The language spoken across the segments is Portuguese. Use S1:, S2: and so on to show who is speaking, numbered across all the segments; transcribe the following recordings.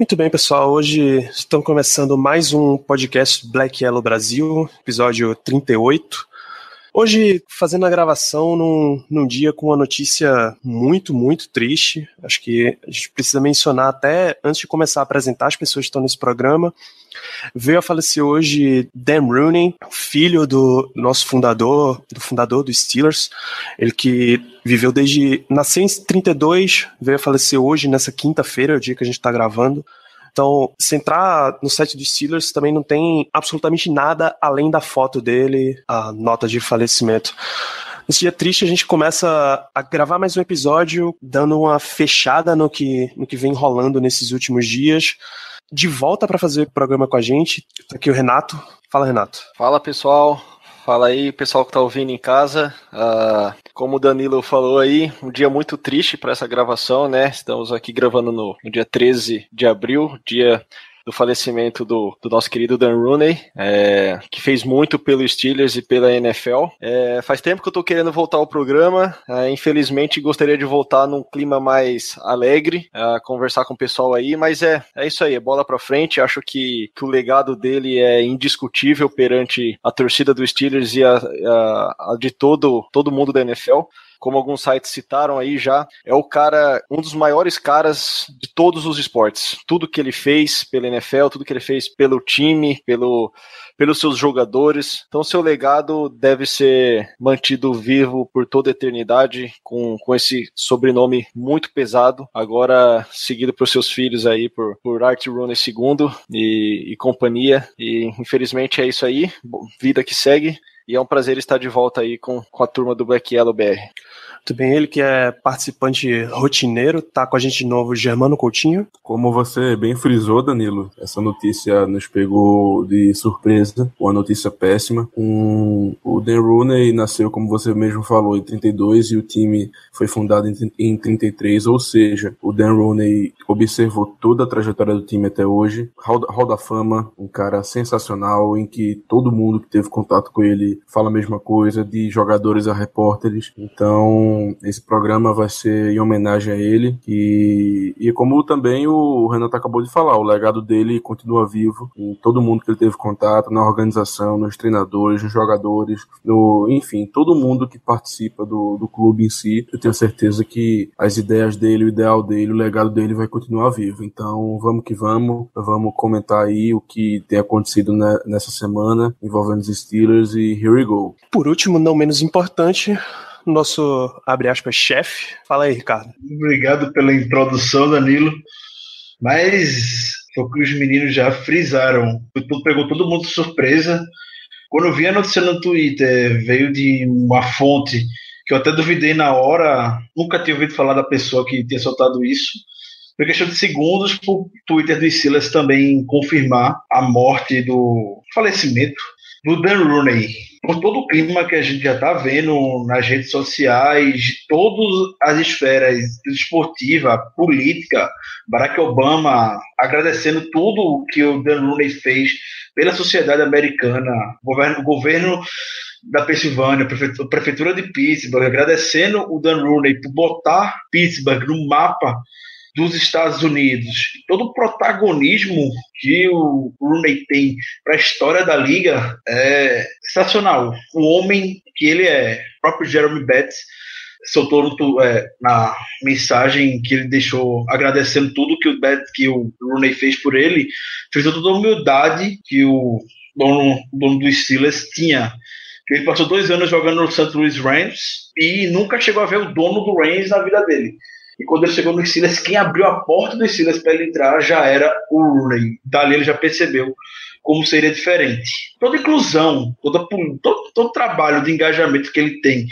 S1: muito bem, pessoal. Hoje estamos começando mais um podcast Black Yellow Brasil, episódio 38. Hoje, fazendo a gravação num, num dia com uma notícia muito, muito triste. Acho que a gente precisa mencionar até antes de começar a apresentar as pessoas que estão nesse programa. Veio a falecer hoje Dan Rooney, filho do nosso fundador, do fundador dos Steelers. Ele que viveu desde. nasceu em 32, veio a falecer hoje, nessa quinta-feira, o dia que a gente está gravando. Então, se entrar no site dos Steelers, também não tem absolutamente nada além da foto dele, a nota de falecimento. Nesse dia triste, a gente começa a gravar mais um episódio, dando uma fechada no que, no que vem rolando nesses últimos dias. De volta para fazer o programa com a gente, tá aqui o Renato. Fala, Renato.
S2: Fala, pessoal. Fala aí, pessoal que tá ouvindo em casa. Uh, como o Danilo falou aí, um dia muito triste para essa gravação, né? Estamos aqui gravando no, no, dia 13 de abril, dia do falecimento do, do nosso querido Dan Rooney, é, que fez muito pelo Steelers e pela NFL. É, faz tempo que eu tô querendo voltar ao programa, é, infelizmente gostaria de voltar num clima mais alegre, conversar com o pessoal aí, mas é, é isso aí, é bola pra frente, acho que, que o legado dele é indiscutível perante a torcida do Steelers e a, a, a de todo, todo mundo da NFL como alguns sites citaram aí já, é o cara, um dos maiores caras de todos os esportes. Tudo que ele fez pela NFL, tudo que ele fez pelo time, pelo, pelos seus jogadores. Então, seu legado deve ser mantido vivo por toda a eternidade, com, com esse sobrenome muito pesado, agora seguido por seus filhos aí, por, por Art Rooney II e, e companhia. E infelizmente é isso aí, vida que segue. E é um prazer estar de volta aí com, com a turma do Black Yellow BR.
S1: Muito bem, ele que é participante rotineiro, tá com a gente de novo, Germano Coutinho.
S3: Como você bem frisou, Danilo, essa notícia nos pegou de surpresa, uma notícia péssima. Um, o Dan Rooney nasceu, como você mesmo falou, em 32 e o time foi fundado em, em 33, ou seja, o Dan Rooney observou toda a trajetória do time até hoje. Hall, Hall da Fama, um cara sensacional, em que todo mundo que teve contato com ele fala a mesma coisa, de jogadores a repórteres. Então, esse programa vai ser em homenagem a ele e, e como também o Renato acabou de falar, o legado dele continua vivo em todo mundo que ele teve contato, na organização, nos treinadores, nos jogadores, no, enfim, todo mundo que participa do, do clube em si. Eu tenho certeza que as ideias dele, o ideal dele, o legado dele vai continuar vivo. Então vamos que vamos, vamos comentar aí o que tem acontecido nessa semana envolvendo os Steelers e here we go.
S1: Por último, não menos importante, nosso, abre aspas, chefe. Fala aí, Ricardo.
S4: Obrigado pela introdução, Danilo. Mas foi o que os meninos já frisaram. Pegou todo mundo de surpresa. Quando eu vi a notícia no Twitter, veio de uma fonte que eu até duvidei na hora. Nunca tinha ouvido falar da pessoa que tinha soltado isso. Foi questão de segundos para o Twitter do Silas também confirmar a morte do falecimento do Dan Rooney. Por todo o clima que a gente já está vendo nas redes sociais, de todas as esferas, esportiva, política, Barack Obama agradecendo tudo que o Dan Rooney fez pela sociedade americana, o governo, o governo da Pensilvânia, a prefeitura de Pittsburgh, agradecendo o Dan Rooney por botar Pittsburgh no mapa dos Estados Unidos, todo o protagonismo que o Rooney tem para a história da liga é sensacional. O homem que ele é, o próprio Jeremy Betts soltou no, é, na mensagem que ele deixou agradecendo tudo que o Bet, que o Rooney fez por ele, fez toda a humildade que o dono, dono do Steelers tinha. Ele passou dois anos jogando no St. Louis Rams e nunca chegou a ver o dono do Rams na vida dele. E quando ele chegou no Steelers, quem abriu a porta do Steelers para ele entrar já era o Rooney. Dali ele já percebeu como seria diferente. Toda inclusão, toda, todo, todo trabalho de engajamento que ele tem,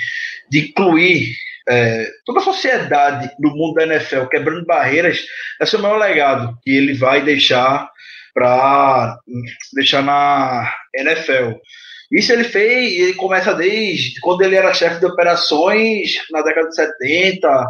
S4: de incluir é, toda a sociedade do mundo da NFL, quebrando barreiras, esse é o maior legado que ele vai deixar para deixar na NFL. Isso ele fez, ele começa desde quando ele era chefe de operações na década de 70,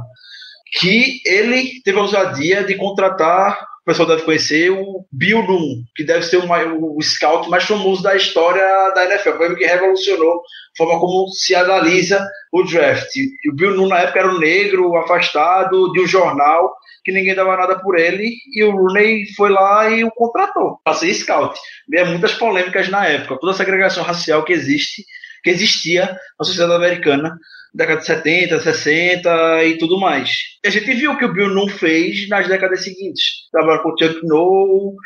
S4: que ele teve a ousadia de contratar, o pessoal deve conhecer, o Bill Noon, que deve ser o, o scout mais famoso da história da NFL, foi que revolucionou a forma como se analisa o draft. E o Bill Noon, na época, era um negro, afastado de um jornal, que ninguém dava nada por ele, e o Rooney foi lá e o contratou para ser scout. Havia muitas polêmicas na época, toda a segregação racial que existe, que existia na sociedade americana década de 70, 60 e tudo mais. E a gente viu que o Bill não fez nas décadas seguintes. Trabalhou com o Chuck Noll,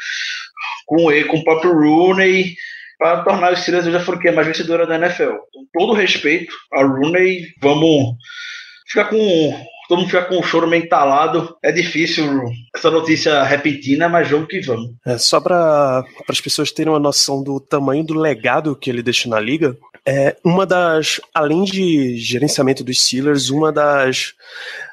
S4: com, com o próprio Rooney, para tornar os Steelers hoje a franquia mais vencedora da NFL. Com todo respeito ao Rooney, vamos ficar com todo mundo fica com o choro meio entalado. É difícil essa notícia repentina, mas vamos que vamos.
S1: É, só para as pessoas terem uma noção do tamanho do legado que ele deixa na liga, é uma das, além de gerenciamento dos Steelers, uma das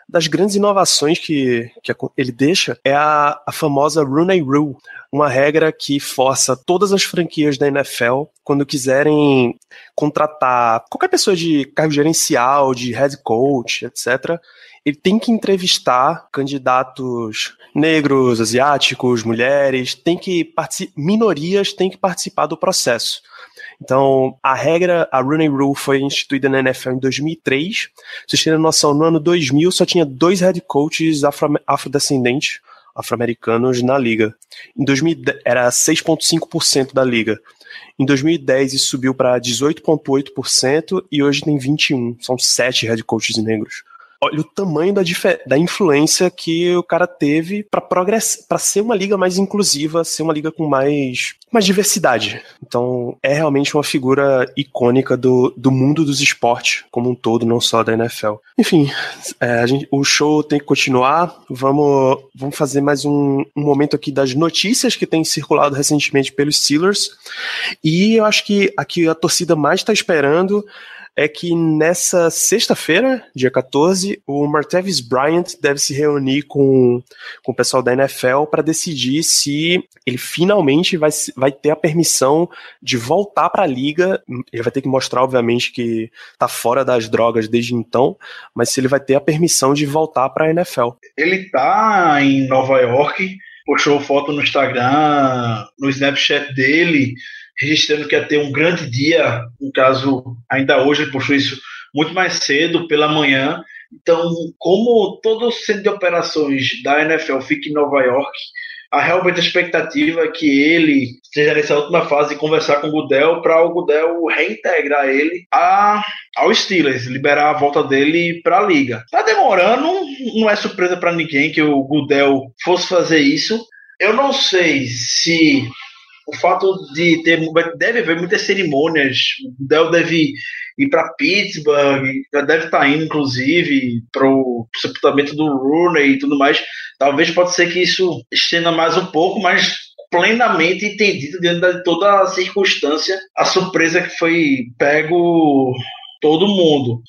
S1: das grandes inovações que, que ele deixa é a, a famosa Rooney Rule, uma regra que força todas as franquias da NFL, quando quiserem contratar qualquer pessoa de cargo gerencial, de head coach, etc., ele tem que entrevistar candidatos negros, asiáticos, mulheres, tem que minorias têm que participar do processo. Então, a regra, a Rooney Rule foi instituída na NFL em 2003. Vocês terem noção, no ano 2000 só tinha dois head coaches afro, afrodescendentes, afro-americanos na liga. Em 2010, era 6,5% da liga. Em 2010 isso subiu para 18,8% e hoje tem 21. São sete head coaches negros olha o tamanho da, da influência que o cara teve para ser uma liga mais inclusiva, ser uma liga com mais, mais diversidade. Então, é realmente uma figura icônica do, do mundo dos esportes como um todo, não só da NFL. Enfim, é, gente, o show tem que continuar. Vamos, vamos fazer mais um, um momento aqui das notícias que têm circulado recentemente pelos Steelers. E eu acho que aqui a torcida mais está esperando é que nessa sexta-feira, dia 14, o Martavis Bryant deve se reunir com, com o pessoal da NFL para decidir se ele finalmente vai, vai ter a permissão de voltar para a liga. Ele vai ter que mostrar, obviamente, que está fora das drogas desde então, mas se ele vai ter a permissão de voltar para a NFL.
S4: Ele está em Nova York, postou foto no Instagram, no Snapchat dele registrando que ia ter um grande dia, no caso, ainda hoje ele postou isso muito mais cedo, pela manhã. Então, como todo o centro de operações da NFL fica em Nova York, a realmente expectativa é que ele esteja nessa última fase de conversar com o Gudel para o Gudel reintegrar ele a, ao Steelers, liberar a volta dele para a liga. Tá demorando, não é surpresa para ninguém que o Gudel fosse fazer isso. Eu não sei se o fato de ter deve haver muitas cerimônias, o Dell deve ir para Pittsburgh, já deve estar tá indo inclusive para o sepultamento do Rooney e tudo mais. Talvez pode ser que isso estenda mais um pouco, mas plenamente entendido dentro de toda a circunstância, a surpresa que foi pego todo mundo.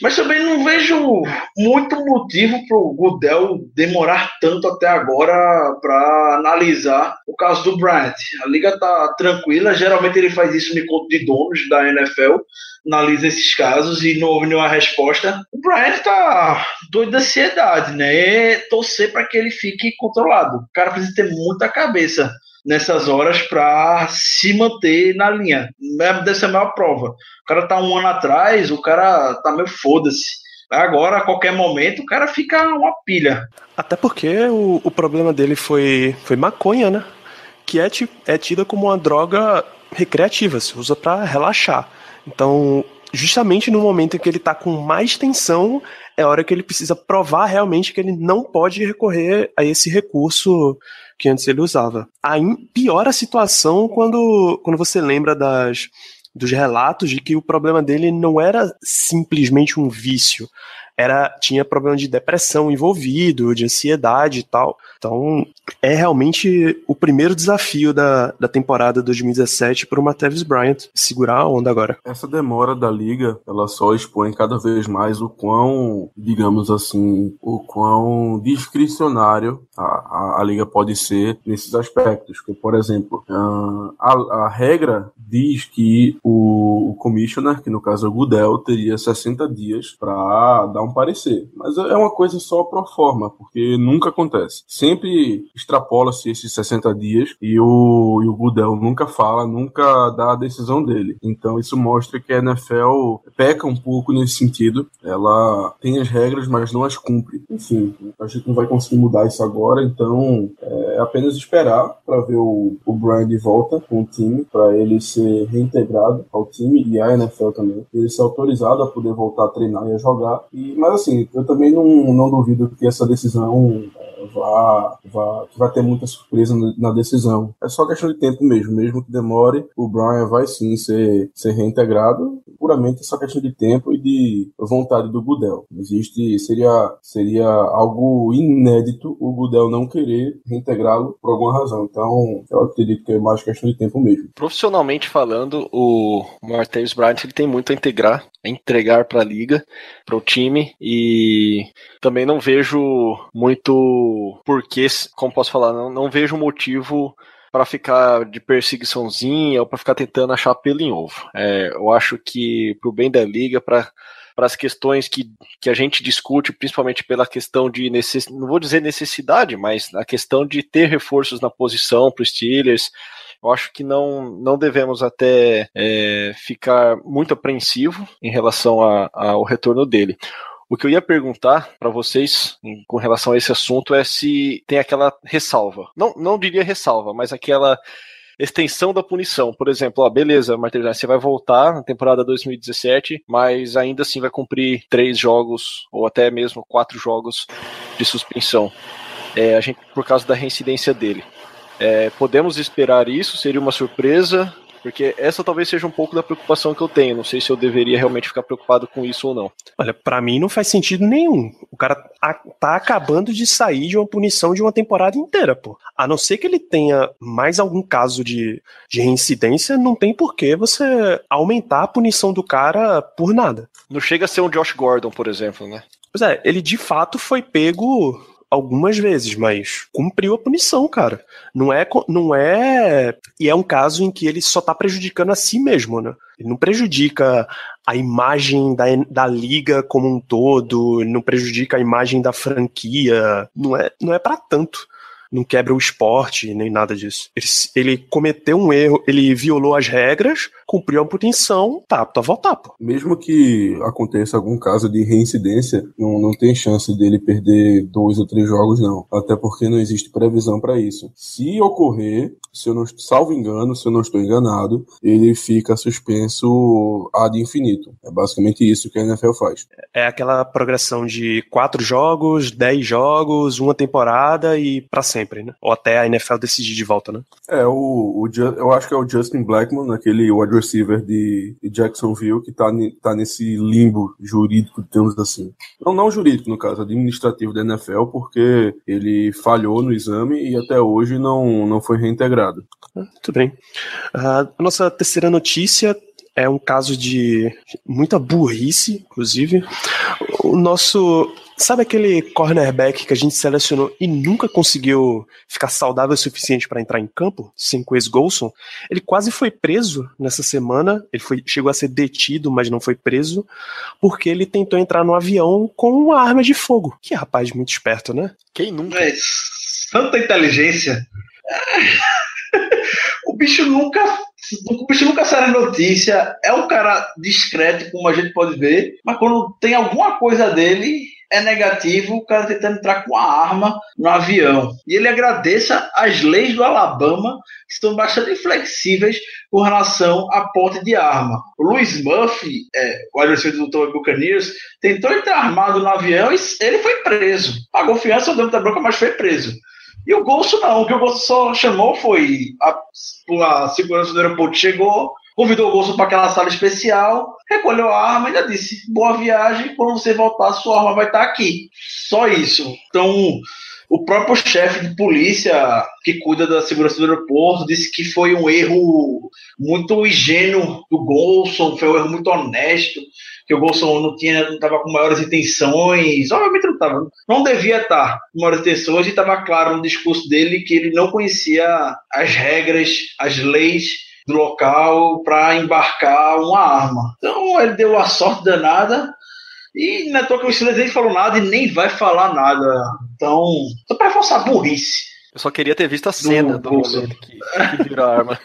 S4: Mas também não vejo muito motivo para o Goodell demorar tanto até agora para analisar o caso do Bryant. A liga está tranquila, geralmente ele faz isso no encontro de donos da NFL, analisa esses casos e não houve nenhuma resposta. O Bryant está doido de ansiedade, né? É torcer para que ele fique controlado. O cara precisa ter muita cabeça nessas horas para se manter na linha. Deve ser a maior prova. O cara tá um ano atrás, o cara tá meio foda-se. Agora, a qualquer momento, o cara fica uma pilha.
S1: Até porque o, o problema dele foi, foi maconha, né? Que é, é tida como uma droga recreativa, se usa para relaxar. Então, justamente no momento em que ele tá com mais tensão, é a hora que ele precisa provar realmente que ele não pode recorrer a esse recurso que antes ele usava. Aí piora a situação quando, quando você lembra das, dos relatos de que o problema dele não era simplesmente um vício, era tinha problema de depressão envolvido, de ansiedade e tal. Então, é realmente o primeiro desafio da, da temporada 2017 para o Matthews Bryant segurar a onda agora.
S3: Essa demora da liga, ela só expõe cada vez mais o quão, digamos assim, o quão discricionário a, a, a liga pode ser nesses aspectos. Porque, por exemplo, ah, a, a regra diz que o, o commissioner, que no caso é o Goodell, teria 60 dias para dar um parecer. Mas é uma coisa só pro forma, porque nunca acontece. Sempre extrapola-se esses 60 dias e o, e o Goodell nunca fala, nunca dá a decisão dele. Então isso mostra que a NFL peca um pouco nesse sentido. Ela tem as regras, mas não as cumpre. Enfim, a gente não vai conseguir mudar isso agora, então é apenas esperar para ver o, o Brian de volta com o time, para ele ser reintegrado ao time e a NFL também. Ele ser autorizado a poder voltar a treinar e a jogar. E, mas assim, eu também não, não duvido que essa decisão vá, que vai ter muita surpresa na decisão. É só questão de tempo mesmo, mesmo que demore, o Brian vai sim ser, ser reintegrado, puramente só questão de tempo e de vontade do Gudel. Existe, seria, seria algo inédito o Gudel não querer reintegrá-lo por alguma razão. Então, eu acredito que é mais questão de tempo mesmo.
S2: Profissionalmente falando, o Martins Bryant ele tem muito a integrar, a entregar para a liga, para o time e também não vejo muito porquê, como posso falar, não, não vejo motivo para ficar de perseguiçãozinha ou para ficar tentando achar pelo em ovo. É, eu acho que pro bem da liga, para para as questões que, que a gente discute, principalmente pela questão de necess, não vou dizer necessidade, mas a questão de ter reforços na posição para os Steelers, eu acho que não, não devemos até é, ficar muito apreensivo em relação ao retorno dele. O que eu ia perguntar para vocês com relação a esse assunto é se tem aquela ressalva. Não, não diria ressalva, mas aquela extensão da punição. Por exemplo, ó, beleza, Martin, você vai voltar na temporada 2017, mas ainda assim vai cumprir três jogos ou até mesmo quatro jogos de suspensão. É, a gente por causa da reincidência dele. É, podemos esperar isso? Seria uma surpresa? Porque essa talvez seja um pouco da preocupação que eu tenho. Não sei se eu deveria realmente ficar preocupado com isso ou não.
S1: Olha, para mim não faz sentido nenhum. O cara tá acabando de sair de uma punição de uma temporada inteira, pô. A não ser que ele tenha mais algum caso de, de reincidência, não tem por que você aumentar a punição do cara por nada.
S2: Não chega a ser um Josh Gordon, por exemplo, né?
S1: Pois é, ele de fato foi pego algumas vezes, mas cumpriu a punição, cara. Não é, não é. E é um caso em que ele só tá prejudicando a si mesmo, né? Ele não prejudica a imagem da, da liga como um todo, não prejudica a imagem da franquia. Não é, não é para tanto não quebra o esporte, nem nada disso. Ele, ele, cometeu um erro, ele violou as regras, cumpriu a punição, tá apto a voltar, pô.
S3: Mesmo que aconteça algum caso de reincidência, não, não tem chance dele perder dois ou três jogos, não. Até porque não existe previsão para isso. Se ocorrer, se eu não salvo engano, se eu não estou enganado, ele fica suspenso ad infinito. É basicamente isso que a NFL faz.
S1: É aquela progressão de quatro jogos, dez jogos, uma temporada e para sempre né? Ou até a NFL decidir de volta, né?
S3: É, o, o eu acho que é o Justin Blackman, aquele wide receiver de, Jacksonville, que tá, tá nesse limbo jurídico, digamos assim. Não, não jurídico, no caso, administrativo da NFL, porque ele falhou no exame e até hoje não, não foi reintegrado.
S1: Ah, muito bem. Uh, a nossa terceira notícia é um caso de muita burrice, inclusive. O nosso Sabe aquele cornerback que a gente selecionou e nunca conseguiu ficar saudável o suficiente para entrar em campo? Quez Golson? Ele quase foi preso nessa semana. Ele foi, chegou a ser detido, mas não foi preso, porque ele tentou entrar no avião com uma arma de fogo. Que rapaz muito esperto, né?
S2: Quem nunca?
S4: É, tanta inteligência. o bicho nunca. O bicho nunca sai na notícia. É um cara discreto, como a gente pode ver, mas quando tem alguma coisa dele, é negativo o cara tentando entrar com a arma no avião. E ele agradeça as leis do Alabama, que estão bastante flexíveis com relação à porte de arma. O Louis Murphy, é, o adversário do Tampa Buccaneers, tentou entrar armado no avião e ele foi preso. Pagou fiança dentro da bronca, mas foi preso. E o Golso não, o que o Golso só chamou foi a, a segurança do aeroporto chegou, convidou o Golson para aquela sala especial, recolheu a arma e ainda disse: boa viagem, quando você voltar, sua arma vai estar aqui. Só isso. Então, o próprio chefe de polícia que cuida da segurança do aeroporto disse que foi um erro muito ingênuo do Golson, foi um erro muito honesto, que o Golson não tinha, não estava com maiores intenções, obviamente não estava, não devia estar com maiores intenções e estava claro no discurso dele que ele não conhecia as regras, as leis do local para embarcar uma arma. Então ele deu a sorte danada e é toa que o Silas nem falou nada e nem vai falar nada. Então, só para reforçar a burrice.
S2: Eu só queria ter visto a cena do,
S4: Bolsa.
S2: momento que, que virou a arma.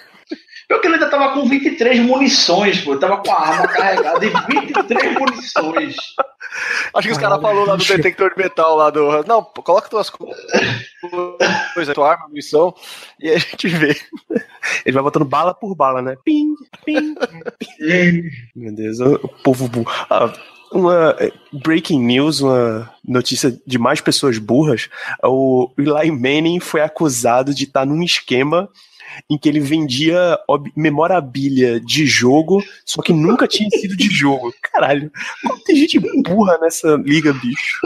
S4: Pior que ele ainda tava com 23 munições, pô. Ele tava com a arma carregada e 23 munições.
S2: Acho que os caras falaram lá no detector de metal lá do. Não, coloca tuas co- coisas, tua arma, munição, e aí a gente vê.
S1: Ele vai botando bala por bala, né? Pim, pim. Meu Deus, o povo burro. Ah, uma eh, breaking news, uma notícia de mais pessoas burras. O Eli Manning foi acusado de estar num esquema em que ele vendia memorabilia de jogo, só que nunca tinha sido de jogo. Caralho, como tem gente burra nessa liga, bicho?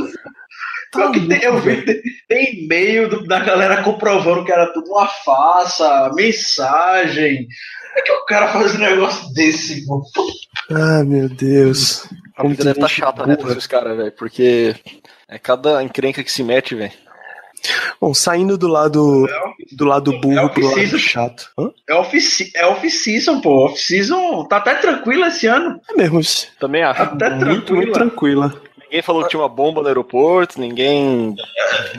S1: Tá
S4: tem, eu vi, tem, tem e-mail do- da galera comprovando que era tudo uma farsa, mensagem. Como é que o cara faz um negócio desse, pô?
S1: Ah, meu Deus.
S2: A vida deve estar
S1: gente
S2: chata, né,
S1: burra.
S2: pra esses caras, velho, porque é cada encrenca que se mete, velho.
S1: Bom, saindo do lado do lado
S4: É
S1: burro
S4: o
S1: pro lado chato. Hã?
S4: É off- é off-season, pô. Off-season tá até tranquilo esse ano.
S1: É mesmo.
S2: Também acho.
S4: Até
S1: Muito, muito
S4: tranquilo.
S1: tranquila.
S2: Ninguém falou que tinha uma bomba no aeroporto, ninguém.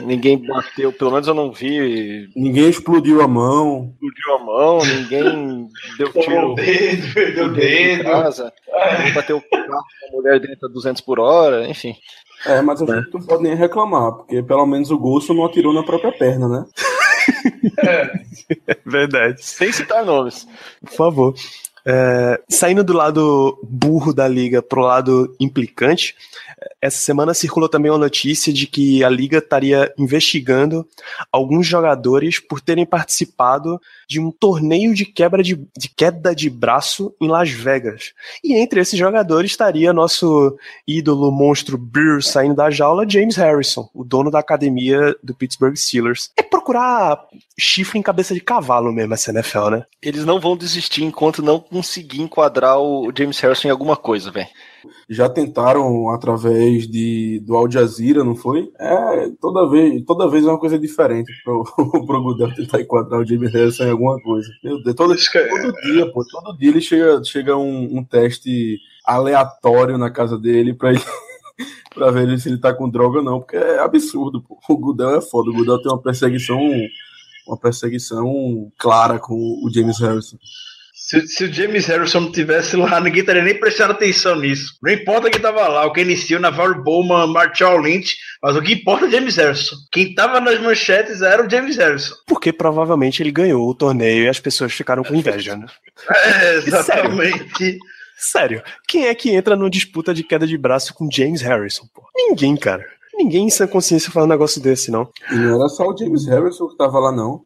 S2: Ninguém bateu, pelo menos eu não vi.
S3: Ninguém explodiu a mão.
S2: Explodiu a mão, ninguém deu tiro
S4: o dedo, perdeu o
S2: em
S4: dedo.
S2: casa, ninguém bateu o carro com a mulher dentro a 200 por hora, enfim.
S3: É, mas a gente não pode nem reclamar, porque pelo menos o Golson não atirou na própria perna, né?
S1: É verdade.
S2: Sem citar nomes.
S1: Por favor. É, saindo do lado burro da liga pro lado implicante, essa semana circulou também uma notícia de que a liga estaria investigando alguns jogadores por terem participado de um torneio de quebra de, de queda de braço em Las Vegas. E entre esses jogadores estaria nosso ídolo monstro Beer saindo da jaula, James Harrison, o dono da academia do Pittsburgh Steelers. É procurar chifre em cabeça de cavalo mesmo essa NFL, né?
S2: Eles não vão desistir enquanto não conseguir enquadrar o James Harrison em alguma coisa, velho.
S3: Já tentaram através de, do Al Jazeera, não foi? É, toda vez, toda vez é uma coisa diferente pro, pro Gudel tentar enquadrar o James Harrison em alguma coisa. Meu Deus, todo,
S4: é-
S3: todo dia, pô, todo dia ele chega, chega um, um teste aleatório na casa dele pra ele. pra ver se ele tá com droga ou não, porque é absurdo, pô. O Gudel é foda, o Gudel tem uma perseguição, uma perseguição clara com o James Harrison.
S4: Se, se o James Harrison não tivesse lá, ninguém estaria nem prestando atenção nisso. Não importa quem tava lá, o que iniciou Navarro Bowman, Marshall Lynch, mas o que importa é o James Harrison. Quem tava nas manchetes era o James Harrison.
S1: Porque provavelmente ele ganhou o torneio e as pessoas ficaram com inveja, né?
S4: É, exatamente.
S1: Sério, quem é que entra numa disputa de queda de braço com James Harrison, pô? Ninguém, cara. Ninguém em sã consciência faz um negócio desse, não.
S3: E não era só o James Harrison que estava lá, não.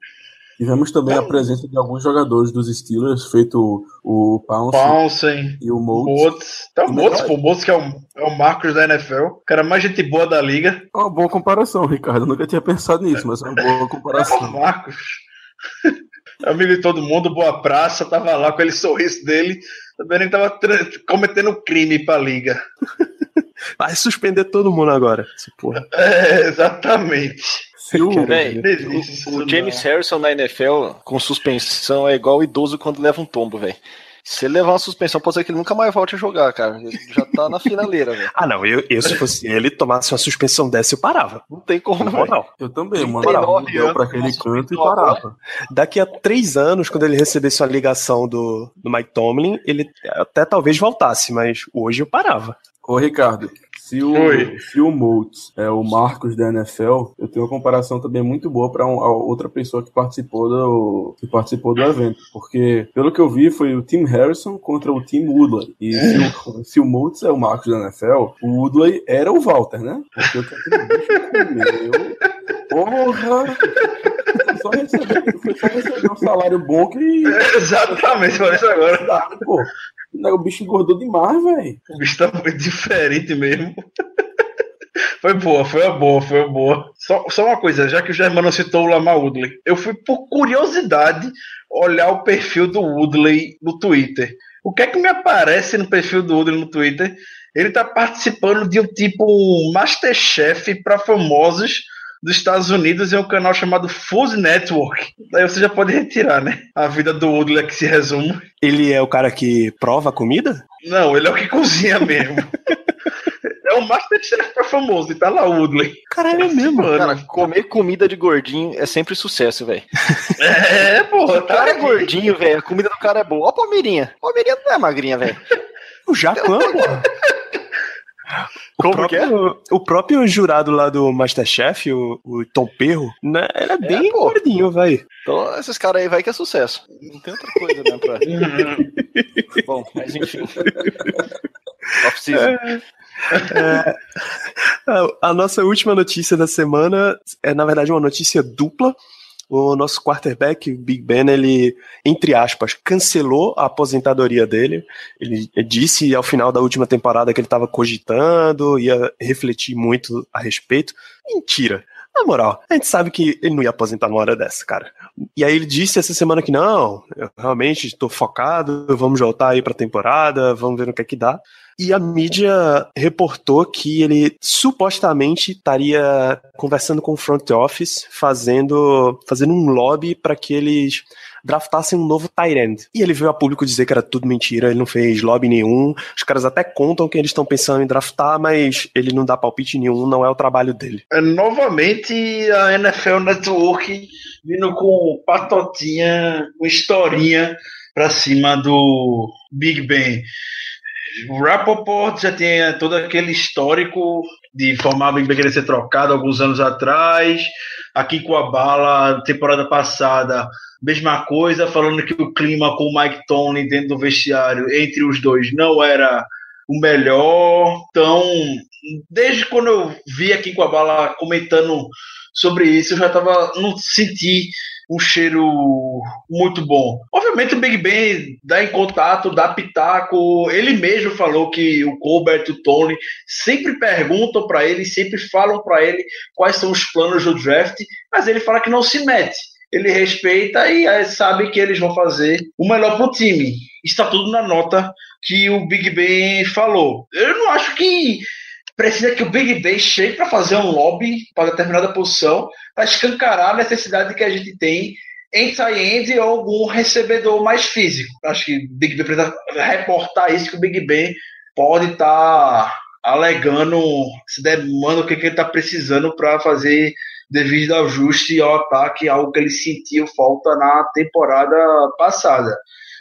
S3: Tivemos também a presença de alguns jogadores dos Steelers, feito o Pounce
S4: Pounsen,
S3: e o.
S4: Botes. Até o Botes, pô, o Botes que é o, é o Marcos da NFL. O cara mais gente boa da liga.
S3: É uma boa comparação, Ricardo. Eu nunca tinha pensado nisso, mas é uma boa
S4: É o
S3: comparação.
S4: Marcos. Amigo de todo mundo, boa praça, tava lá com aquele sorriso dele. Também ele tava cometendo crime pra liga.
S1: Vai suspender todo mundo agora. Essa porra.
S4: É, exatamente.
S3: Se o,
S2: Véi,
S4: Não isso,
S2: o James Harrison na NFL com suspensão é igual o idoso quando leva um tombo, velho. Se ele levar uma suspensão, pode ser que ele nunca mais volte a jogar, cara. Ele já tá na finaleira, velho.
S1: Ah, não. Eu, eu, se fosse ele, tomasse uma suspensão dessa, eu parava.
S2: Não tem como, velho.
S1: moral.
S3: eu também, mano.
S4: 39
S3: Eu
S4: anos,
S3: pra aquele canto e parava.
S1: Daqui a três anos, quando ele recebesse uma ligação do, do Mike Tomlin, ele até talvez voltasse, mas hoje eu parava.
S3: Ô, Ricardo, se o,
S4: Oi.
S3: se o Moulds é o Marcos da NFL, eu tenho uma comparação também muito boa para outra pessoa que participou do que participou do evento, porque pelo que eu vi foi o Tim Harrison contra o Tim Woodley. E se o, se o Moulds é o Marcos da NFL, o Woodley era o Walter, né? Porque o que aquele bicho Porra! só receber, foi só receber um salário bom que.
S4: Exatamente, falei isso agora.
S3: Pô, o bicho engordou demais, velho.
S4: O bicho tá muito diferente mesmo. Foi boa, foi boa, foi boa. Só, só uma coisa, já que o Germano citou o Lamar Woodley, eu fui por curiosidade olhar o perfil do Woodley no Twitter. O que é que me aparece no perfil do Woodley no Twitter? Ele tá participando de um tipo Masterchef para famosos dos Estados Unidos em um canal chamado Food Network. Daí você já pode retirar, né? A vida do Woodley é que se resume.
S1: Ele é o cara que prova a comida?
S4: Não, ele é o que cozinha mesmo. é um Masterchef pra famoso, e tá lá o Woodley.
S1: Caralho, é mesmo.
S2: Cara, comer comida de gordinho é sempre sucesso, velho.
S4: É, porra,
S2: O cara é gordinho, velho. A comida do cara é boa. Ó a Palmeirinha. Palmeirinha não é magrinha, velho.
S1: O Jacan, pô. O
S2: Como que é?
S1: próprio, o próprio jurado lá do Masterchef, o, o Tom Perro, né, era bem
S2: pô.
S1: gordinho, velho.
S2: Então, esses caras aí vai que é sucesso. Não tem outra coisa, né, pra... Bom, mas enfim. Off-season.
S1: É, a, a nossa última notícia da semana é, na verdade, uma notícia dupla. O nosso quarterback, Big Ben, ele, entre aspas, cancelou a aposentadoria dele. Ele disse ao final da última temporada que ele estava cogitando, ia refletir muito a respeito. Mentira. Na moral, a gente sabe que ele não ia aposentar numa hora dessa, cara. E aí ele disse essa semana que não, eu realmente estou focado, vamos voltar aí pra temporada, vamos ver no que é que dá. E a mídia reportou que ele supostamente estaria conversando com o front office, fazendo, fazendo um lobby para que eles draftassem um novo end. E ele veio a público dizer que era tudo mentira, ele não fez lobby nenhum. Os caras até contam que eles estão pensando em draftar, mas ele não dá palpite nenhum, não é o trabalho dele.
S4: É novamente a NFL Network vindo com patotinha, com historinha pra cima do Big Ben. O Rappaport já tinha todo aquele histórico de informar Big Ben querer ser trocado alguns anos atrás. Aqui com a bala, temporada passada, mesma coisa, falando que o clima com o Mike Tony dentro do vestiário entre os dois não era o melhor. Então, desde quando eu vi aqui com a bala comentando sobre isso, eu já tava. não senti um cheiro muito bom. Obviamente o Big Ben dá em contato, dá pitaco. Ele mesmo falou que o Colbert e o Tony sempre perguntam para ele, sempre falam para ele quais são os planos do draft, mas ele fala que não se mete. Ele respeita e sabe que eles vão fazer o melhor pro time. Está tudo na nota que o Big Ben falou. Eu não acho que precisa que o Big Ben chegue para fazer um lobby para determinada posição, para escancarar a necessidade que a gente tem em tie-end ou algum recebedor mais físico. Acho que o Big Ben precisa reportar isso, que o Big Ben pode estar alegando se demanda o que, que ele está precisando para fazer devido ao ajuste ao ataque, algo que ele sentiu falta na temporada passada.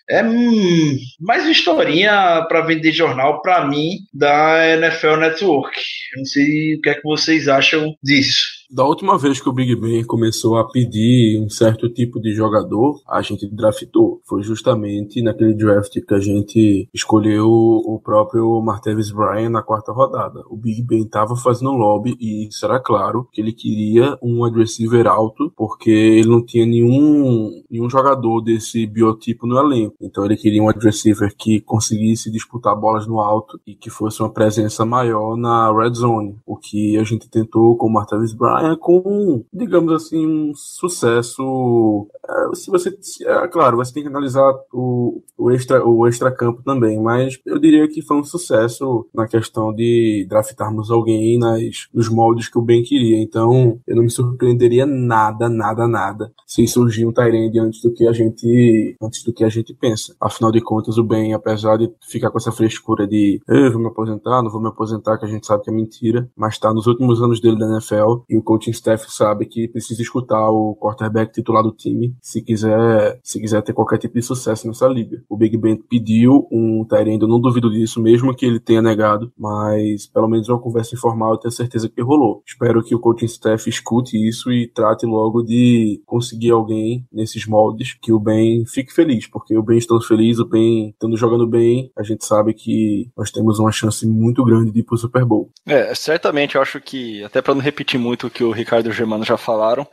S4: É hum, mais historinha para vender jornal para mim da NFL Network. Não sei o que é que vocês acham disso.
S3: Da última vez que o Big Ben começou a pedir um certo tipo de jogador, a gente draftou. Foi justamente naquele draft que a gente escolheu o próprio Martavis Bryant na quarta rodada. O Big Ben estava fazendo lobby e isso era claro que ele queria um receiver alto, porque ele não tinha nenhum, nenhum jogador desse biotipo no elenco. Então ele queria um receiver que conseguisse disputar bolas no alto e que fosse uma presença maior na red zone. O que a gente tentou com o Martavis Bryant com, digamos assim, um sucesso. É, se você, é, claro, você tem que analisar o, o extra o extra campo também, mas eu diria que foi um sucesso na questão de draftarmos alguém nas, nos moldes que o Ben queria. Então, eu não me surpreenderia nada, nada, nada se surgir um Tyrande antes do que a gente antes do que a gente pensa. Afinal de contas, o Ben, apesar de ficar com essa frescura de eu vou me aposentar, não vou me aposentar, que a gente sabe que é mentira, mas tá nos últimos anos dele da NFL e o coaching staff sabe que precisa escutar o quarterback titular do time se quiser, se quiser ter qualquer tipo de sucesso nessa liga. O Big Ben pediu um Tyrande, eu não duvido disso, mesmo que ele tenha negado, mas pelo menos uma conversa informal eu tenho certeza que rolou. Espero que o coaching staff escute isso e trate logo de conseguir alguém nesses moldes que o Ben fique feliz, porque o Ben estando feliz, o Ben estando jogando bem, a gente sabe que nós temos uma chance muito grande de ir pro Super Bowl.
S2: É, certamente eu acho que, até para não repetir muito o que o Ricardo e o Germano já falaram,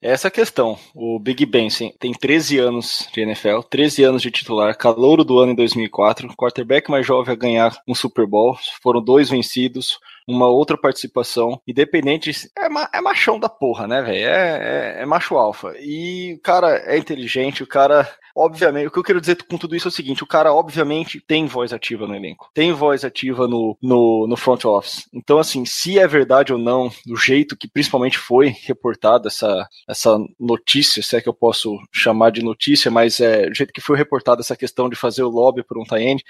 S2: Essa é a questão. O Big Ben tem 13 anos de NFL, 13 anos de titular, calouro do ano em 2004, quarterback mais jovem a ganhar um Super Bowl, foram dois vencidos, uma outra participação, independente, é, ma é machão da porra, né, velho? É, é, é, macho alfa. E o cara é inteligente, o cara, obviamente, o que eu quero dizer com tudo isso é o seguinte: o cara, obviamente, tem voz ativa no elenco, tem voz ativa no, no, no front office. Então, assim, se é verdade ou não, do jeito que principalmente foi reportada essa, essa notícia, se é que eu posso chamar de notícia, mas é do jeito que foi reportada essa questão de fazer o lobby por um tie-end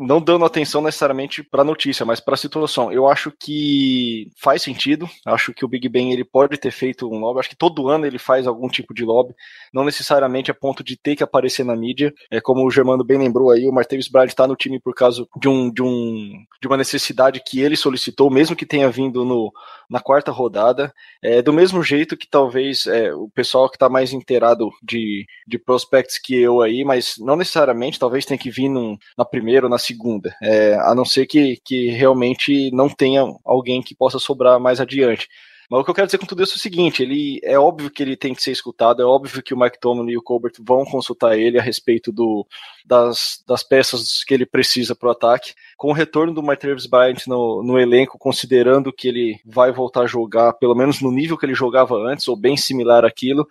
S2: não dando atenção necessariamente para a notícia, mas para a situação. Eu acho que faz sentido. Acho que o Big Ben ele pode ter feito um lobby. Acho que todo ano ele faz algum tipo de lobby, não necessariamente a ponto de ter que aparecer na mídia. É como o Germano bem lembrou aí, o Martavis Bryant está no time por causa de um, de um de uma necessidade que ele solicitou, mesmo que tenha vindo no, na quarta rodada. É, do mesmo jeito que talvez é, o pessoal que está mais inteirado de, de prospects que eu aí, mas não necessariamente, talvez tenha que vir num, na primeira ou na segunda, é, a não ser que, que realmente não tenha alguém que possa sobrar mais adiante. Mas o que eu quero dizer com tudo isso é o seguinte: ele é óbvio que ele tem que ser escutado, é óbvio que o Mike Tomlin e o Colbert vão consultar ele a respeito do, das, das peças que ele precisa para o ataque. Com o retorno do Mike Travis Bryant no, no elenco, considerando que ele vai voltar a jogar, pelo menos no nível que ele jogava antes, ou bem similar àquilo,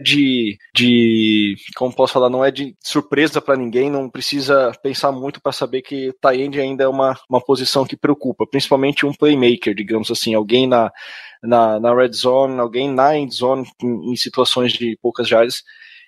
S2: de, de como posso falar, não é de surpresa para ninguém, não precisa pensar muito para saber que tight end ainda é uma, uma posição que preocupa, principalmente um playmaker, digamos assim, alguém na, na, na red zone, alguém na end zone em, em situações de poucas jardas.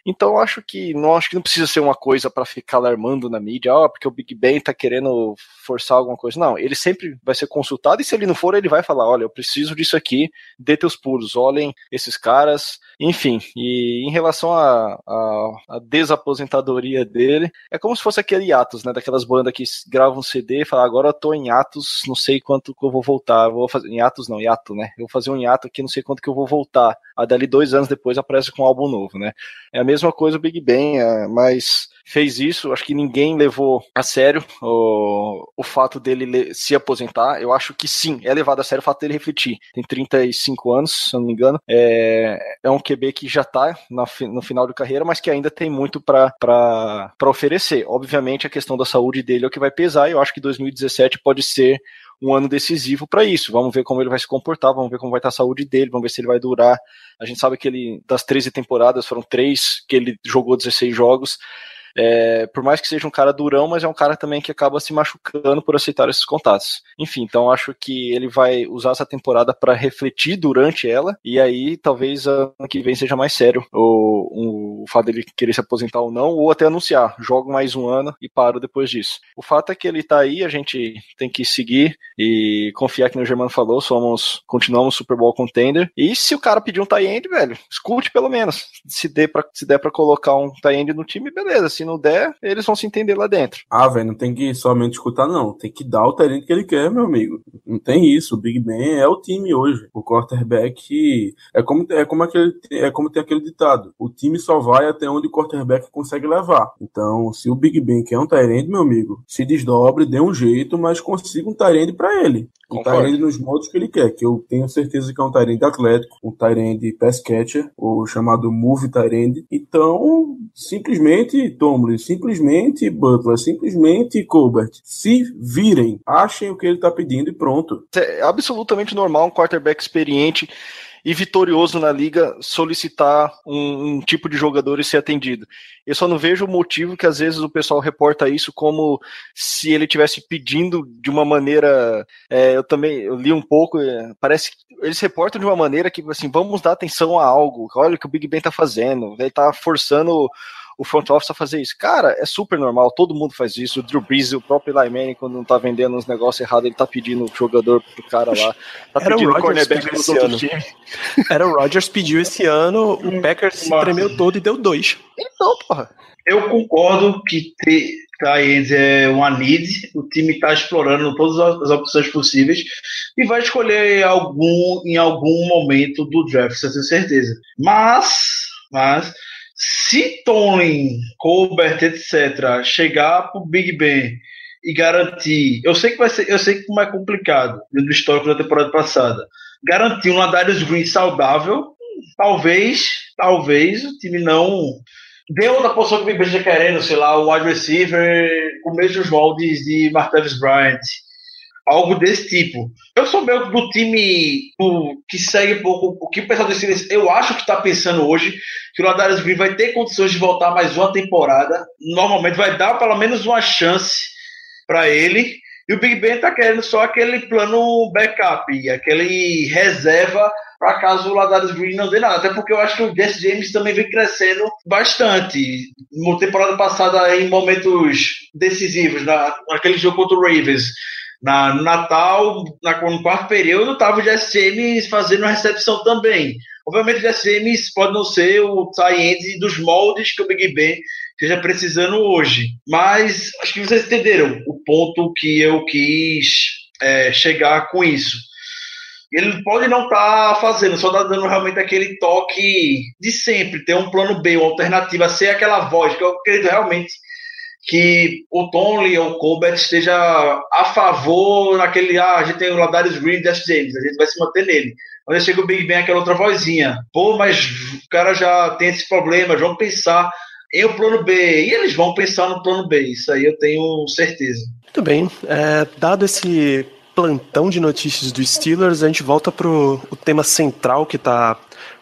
S2: Então acho que não acho que não precisa ser uma coisa para ficar alarmando na mídia, ó, oh, porque o Big Ben tá querendo forçar alguma coisa. Não, ele sempre vai ser consultado e se ele não for, ele vai falar, olha, eu preciso disso aqui, dê teus pulos, olhem esses caras, enfim. E em relação à a, a, a, desaposentadoria dele, é como se fosse aquele Atos, né, daquelas bandas que gravam um CD e falam, agora eu tô em Atos, não sei quanto que eu vou voltar, vou fazer em Atos não, hiato, né? Eu vou fazer um hiato aqui, não sei quanto que eu vou voltar. Aí dali dois anos depois aparece com um álbum novo, né? É a mesma mesma coisa o Big Ben, é, mas fez isso. Acho que ninguém levou a sério o, o fato dele se aposentar. Eu acho que sim, é levado a sério o fato dele refletir. Tem 35 anos, se eu não me engano. É, é um QB que já está no final de carreira, mas que ainda tem muito para oferecer. Obviamente, a questão da saúde dele é o que vai pesar. E eu acho que 2017 pode ser um ano decisivo para isso. Vamos ver como ele vai se comportar, vamos ver como vai estar a saúde dele, vamos ver se ele vai durar. A gente sabe que ele, das 13 temporadas, foram três que ele jogou 16 jogos. É, por mais que seja um cara durão, mas é um cara também que acaba se machucando por aceitar esses contatos. Enfim, então acho que ele vai usar essa temporada para refletir durante ela, e aí talvez ano que vem seja mais sério o, o, o fato dele querer se aposentar ou não, ou até anunciar, jogo mais um ano e paro depois disso. O fato é que ele tá aí, a gente tem que seguir e confiar que no Germano falou, somos, continuamos Super Bowl contender, e se o cara pedir um tie end, velho, escute pelo menos, se, dê pra, se der para colocar um tie end no time, beleza, se não der, eles vão se entender lá dentro.
S3: Ah, velho, não tem que somente escutar, não. Tem que dar o talento que ele quer, meu amigo. Não tem isso. O Big Ben é o time hoje. O quarterback é como, é como, aquele, é como tem aquele ditado. O time só vai até onde o quarterback consegue levar. Então, se o Big Ben quer um Tyrande, meu amigo, se desdobre, dê um jeito, mas consiga um Tyrande para ele. Um Tyrande nos modos que ele quer, que eu tenho certeza que é um Tyrande atlético, um Tyrande pass catcher, ou chamado move Tyrande. Então, simplesmente Tomlin, simplesmente Butler, simplesmente Colbert, se virem, achem o que ele tá pedindo e pronto.
S2: É absolutamente normal um quarterback experiente e vitorioso na liga solicitar um, um, tipo de jogador e ser atendido. Eu só não vejo o motivo que às vezes o pessoal reporta isso como se ele tivesse pedindo de uma maneira. É, eu também eu li um pouco, é, parece que eles reportam de uma maneira que assim, vamos dar atenção a algo. Olha o que o Big Ben tá fazendo, ele tá forçando o front office a fazer isso. Cara, é super normal, todo mundo faz isso. O Drew Brees, o próprio Eli Manning, quando não tá vendendo uns negócios errados, ele tá pedindo o jogador pro cara lá. Tá
S1: Era pedindo o cornerback pros outros times. Era o Rodgers pediu esse ano, o Packers se tremeu todo e deu dois.
S4: Então, porra. Eu concordo que ter Tyrants é uma need, o time está explorando todas as opções possíveis e vai escolher algum em algum momento do draft, com certeza. Mas, mas se Tomlin, Colbert, etc., chegar pro Big Ben e garantir, eu sei que vai ser, eu sei como é complicado do histórico da temporada passada, garantir um Ladarius Green saudável, talvez, talvez o time não dê outra posição que o Big Ben esteja querendo, sei lá, o wide receiver com os mesmos moldes de Martavis Bryant. Algo desse tipo. Eu sou meio do time do, que segue um pouco o que o pessoal desse Eu acho que está pensando hoje que o Ladarius Green vai ter condições de voltar mais uma temporada. Normalmente vai dar pelo menos uma chance para ele. E o Big Ben tá querendo só aquele plano backup, aquele reserva para caso o Ladarius Green não dê nada. Até porque eu acho que o Jesse James também vem crescendo bastante. Na temporada passada, em momentos decisivos, na, naquele jogo contra o Ravens, na, no Natal, na, no quarto período, estava o James fazendo recepção também. Obviamente, o James pode não ser o tie-end dos moldes que o Big Ben esteja precisando hoje. Mas acho que vocês entenderam o ponto que eu quis é, chegar com isso. Ele pode não estar tá fazendo, só está dando realmente aquele toque de sempre, ter um plano B, uma alternativa, ser aquela voz, que eu acredito realmente que o Tony ou o Colbert esteja a favor naquele, ah, a gente tem o Ladarius Green e Dash James, a gente vai se manter nele. Quando chega o Big Ben, aquela outra vozinha, pô, mas o cara já tem esse problema, vamos pensar em o plano B. E eles vão pensar no plano B, isso aí eu tenho certeza.
S1: Muito bem. É, dado esse plantão de notícias dos Steelers, a gente volta para o tema central que está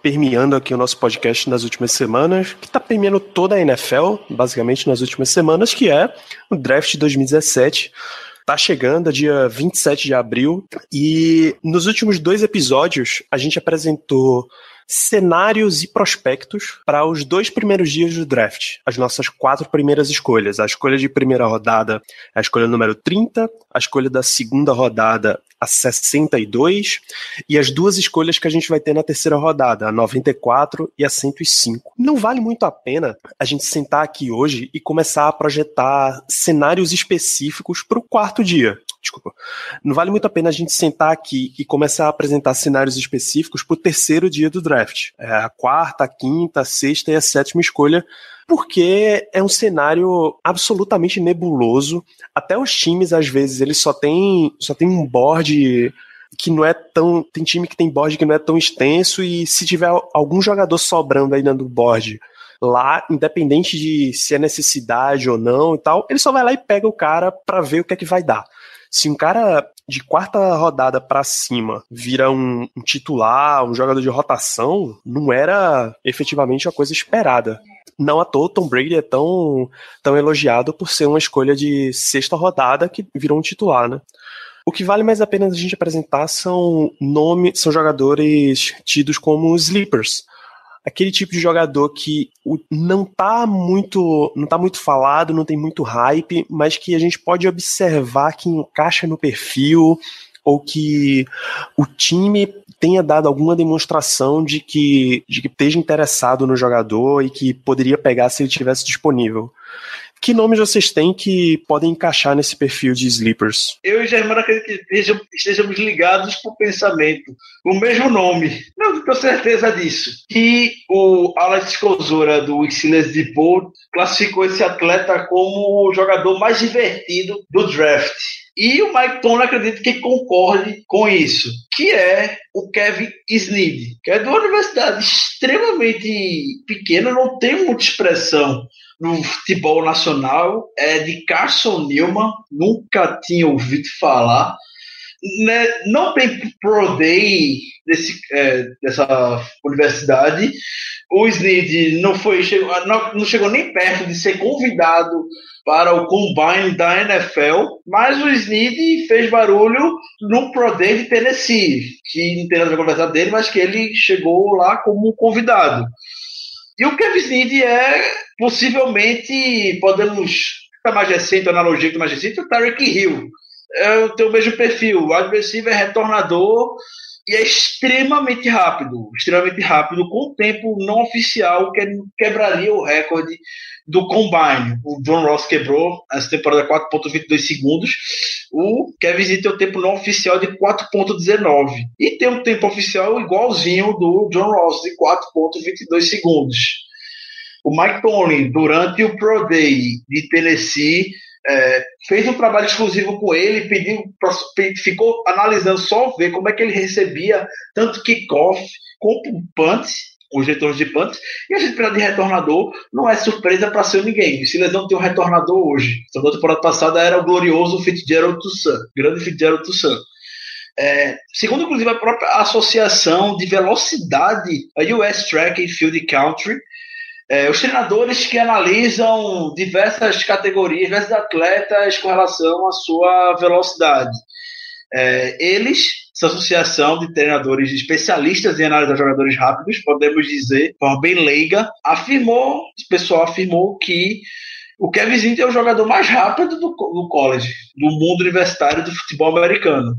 S1: permeando aqui o nosso podcast nas últimas semanas, que está permeando toda a NFL, basicamente nas últimas semanas, que é o draft de 2017. Tá chegando, dia 27 de abril, e nos últimos dois episódios a gente apresentou cenários e prospectos para os dois primeiros dias do draft. As nossas quatro primeiras escolhas. A escolha de primeira rodada a escolha número 30, a escolha da segunda rodada a 62 e as duas escolhas que a gente vai ter na terceira rodada, a 94 e a 105. Não vale muito a pena a gente sentar aqui hoje e começar a projetar cenários específicos para o quarto dia. Desculpa. Não vale muito a pena a gente sentar aqui e começar a apresentar cenários específicos para o terceiro dia do draft. É a quarta, a quinta, a sexta e a sétima escolha porque é um cenário absolutamente nebuloso. Até os times, às vezes, eles só têm só tem um board que não é tão. Tem time que tem board que não é tão extenso, e se tiver algum jogador sobrando dentro do board lá, independente de se é necessidade ou não e tal, ele só vai lá e pega o cara para ver o que é que vai dar. Se um cara de quarta rodada para cima vira um, um, titular, um jogador de rotação, não era efetivamente a coisa esperada não à toa Tom Brady é tão, tão elogiado por ser uma escolha de sexta rodada que virou um titular, né? O que vale mais a pena a gente apresentar são nomes, são jogadores tidos como sleepers. Aquele tipo de jogador que não tá muito, não tá muito falado, não tem muito hype, mas que a gente pode observar que encaixa no perfil, ou que o time tenha dado alguma demonstração de que, de que esteja interessado no jogador e que poderia pegar se ele tivesse disponível. Que nomes vocês têm que podem encaixar nesse perfil de sleepers?
S4: Eu e Germano acredito que estejamos ligados por pensamento. O mesmo nome. Não tenho certeza disso. Que o Alex Kozora do Steelers de Bold classificou esse atleta como o jogador mais divertido do draft. E o Mike Tomlin acredito que concorde com isso, que é o Kevin Sneed, que é de uma universidade extremamente pequena, não tem muita expressão no futebol nacional, é de Carson Newman, nunca tinha ouvido falar. Né, não tem Pro Day desse, é, dessa universidade. O Sneed não foi chegou, não, não chegou nem perto de ser convidado para o Combine da NFL, mas o Snead fez barulho no Pro Day de Tennessee, que não tem nada a conversar dele, mas que ele chegou lá como convidado. E o Kevin Snead é possivelmente, podemos, a mais recente, a analogia que mais recente, o Tarek Hill. É, tem o mesmo perfil, o adversário é retornador e é extremamente rápido, extremamente rápido, com tempo não oficial que quebraria o recorde do Combine. O John Ross quebrou essa temporada 4.22 segundos. O Kevin Zee tem o tempo não oficial de 4.19. E tem um tempo oficial igualzinho do John Ross, de 4.22 segundos. O Mike Tony, durante o Pro Day de Tennessee, é, fez um trabalho exclusivo com ele, pediu, ficou analisando só ver como é que ele recebia tanto kickoff como punt, os retornos de punt, e a gente precisa de retornador, não é surpresa para ser ninguém. O Steelers não tem um retornador hoje. Então, na temporada passada era o glorioso Fitzgerald Toussaint, grande Fitzgerald Toussaint. É, segundo, inclusive, a própria Associação de Velocidade, a US Track and Field Country, é, os treinadores que analisam diversas categorias, diversos atletas com relação à sua velocidade. É, eles, essa associação de treinadores especialistas em análise de jogadores rápidos, podemos dizer, de forma bem leiga, afirmou, o pessoal afirmou que o Kevin Zint é o jogador mais rápido do, do college, do mundo universitário do futebol americano.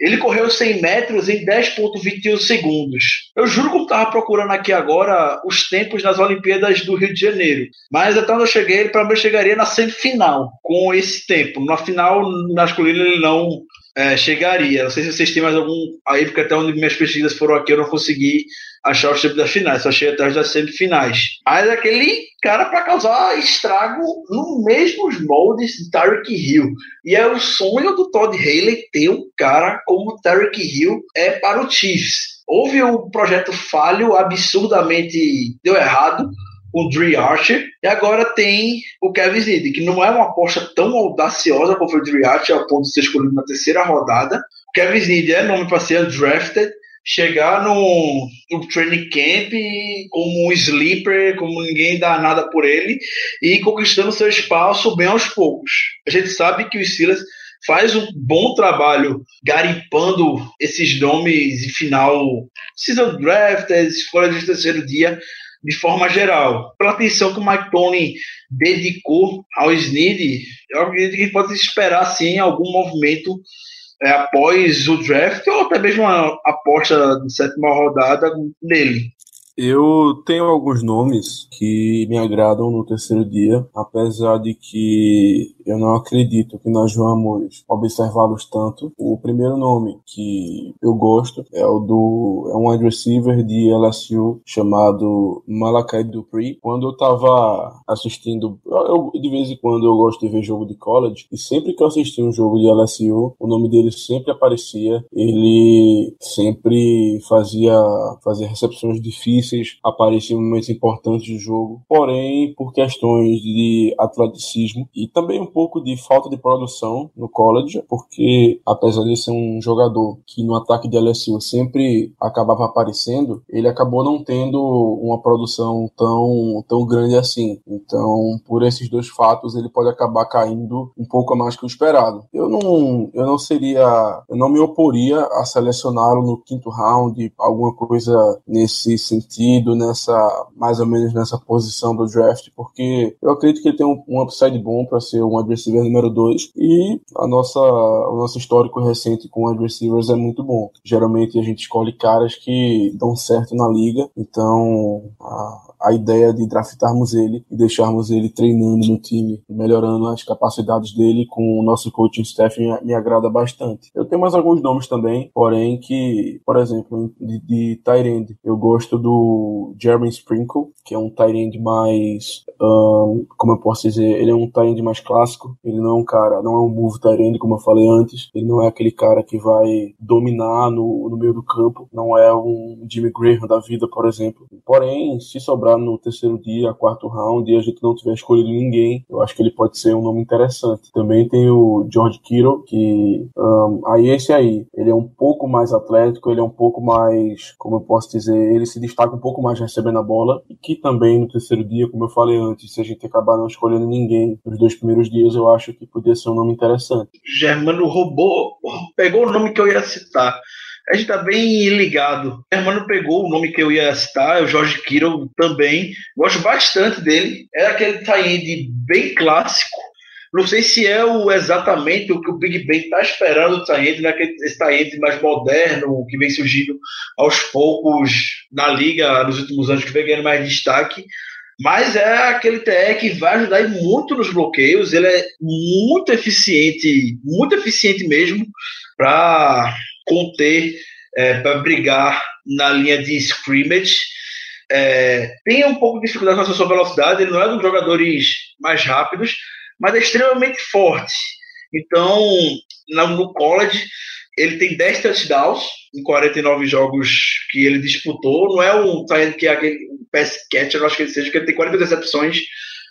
S4: Ele correu 100 metros em 10,21 segundos. Eu juro que eu estava procurando aqui agora os tempos nas Olimpíadas do Rio de Janeiro. Mas até onde eu cheguei, ele mim chegaria na semifinal com esse tempo. Na final masculina ele não é, chegaria. Não sei se vocês têm mais algum aí, porque até onde minhas pesquisas foram aqui eu não consegui achar os tempos das finais, só achei atrás das semifinais. Mas aquele cara para causar estrago no mesmos moldes de Tyreek Hill. E é o sonho do Todd Haley ter um cara como Tyreek Hill é para o Chiefs. Houve um projeto falho, absurdamente deu errado, o Dre Archer, e agora tem o Kevin Zid, que não é uma aposta tão audaciosa como foi o Dre Archer, ao ponto de ser escolhido na terceira rodada. O Kevin Zid é nome para ser undrafted, chegar no, no training camp como um sleeper, como ninguém dá nada por ele, e conquistando seu espaço bem aos poucos. A gente sabe que o Silas faz um bom trabalho garimpando esses nomes em final season draft, escolha de terceiro dia, de forma geral. Pela atenção que o Mike Tony dedicou ao Snead, eu acredito que pode esperar sim algum movimento é, após o draft ou até mesmo uma aposta de sétima rodada nele.
S3: Eu tenho alguns nomes que me agradam no terceiro dia, apesar de que eu não acredito que nós vamos observá-los tanto. O primeiro nome que eu gosto é o do é um wide receiver de LSU chamado Malakai Dupree. Quando eu tava assistindo, eu, de vez em quando eu gosto de ver jogo de college e sempre que eu assisti um jogo de LSU, o nome dele sempre aparecia. Ele sempre fazia fazia recepções difíceis, aparecia em momentos importantes do jogo. Porém, por questões de atleticismo e também um pouco pouco de falta de produção no college, porque apesar de ser um jogador que no ataque de LSU sempre acabava aparecendo, ele acabou não tendo uma produção tão, tão grande assim. Então, por esses dois fatos, ele pode acabar caindo um pouco a mais que o esperado. Eu não, eu não seria, eu não me oporia a selecioná-lo no quinto round, alguma coisa nesse sentido, nessa mais ou menos nessa posição do draft, porque eu acredito que ele tem um, um upside bom para ser um wide receiver número 2 e a nossa, o nosso histórico recente com wide receivers é muito bom. Geralmente a gente escolhe caras que dão certo na liga, então a ideia de draftarmos ele e deixarmos ele treinando no time, melhorando as capacidades dele com o nosso coaching staff me, me agrada bastante. Eu tenho mais alguns nomes também, porém que, por exemplo, de, de Tyrande, eu gosto do Jeremy Sprinkle, que é um Tyrande mais, um, como eu posso dizer, ele é um Tyrande mais clássico, ele não é um cara, não é um move Tyrande, como eu falei antes, ele não é aquele cara que vai dominar no, no meio do campo, não é um Jimmy Graham da vida, por exemplo. Porém, se sobrar no terceiro dia, quarto round, e a gente não tiver escolhido ninguém, eu acho que ele pode ser um nome interessante. Também tem o George Kittle, que um, aí esse aí, ele é um pouco mais atlético, ele é um pouco mais, como eu posso dizer, ele se destaca um pouco mais recebendo a bola, e que também no terceiro dia, como eu falei antes, se a gente acabar não escolhendo ninguém nos dois primeiros dias, eu acho que poderia ser um nome interessante.
S4: Germano roubou, pegou o nome que eu ia citar a gente tá bem ligado. O Hermano pegou o nome que eu ia citar, o Jorge Kittle também. Gosto bastante dele. É aquele tie bem clássico. Não sei se é o, exatamente o que o Big Ben está esperando do tie né? esse tie mais moderno, que vem surgindo aos poucos na liga nos últimos anos, que vem ganhando mais destaque. Mas é aquele TE que vai ajudar muito nos bloqueios. Ele é muito eficiente, muito eficiente mesmo para conter, é, para brigar na linha de scrimmage. É, tem um pouco de dificuldade com a sua velocidade, ele não é dos jogadores mais rápidos, mas é extremamente forte. Então, no college, ele tem 10 touchdowns em 49 jogos que ele disputou. Não é um que é aquele pass catcher, eu acho que ele seja, porque ele tem 40 recepções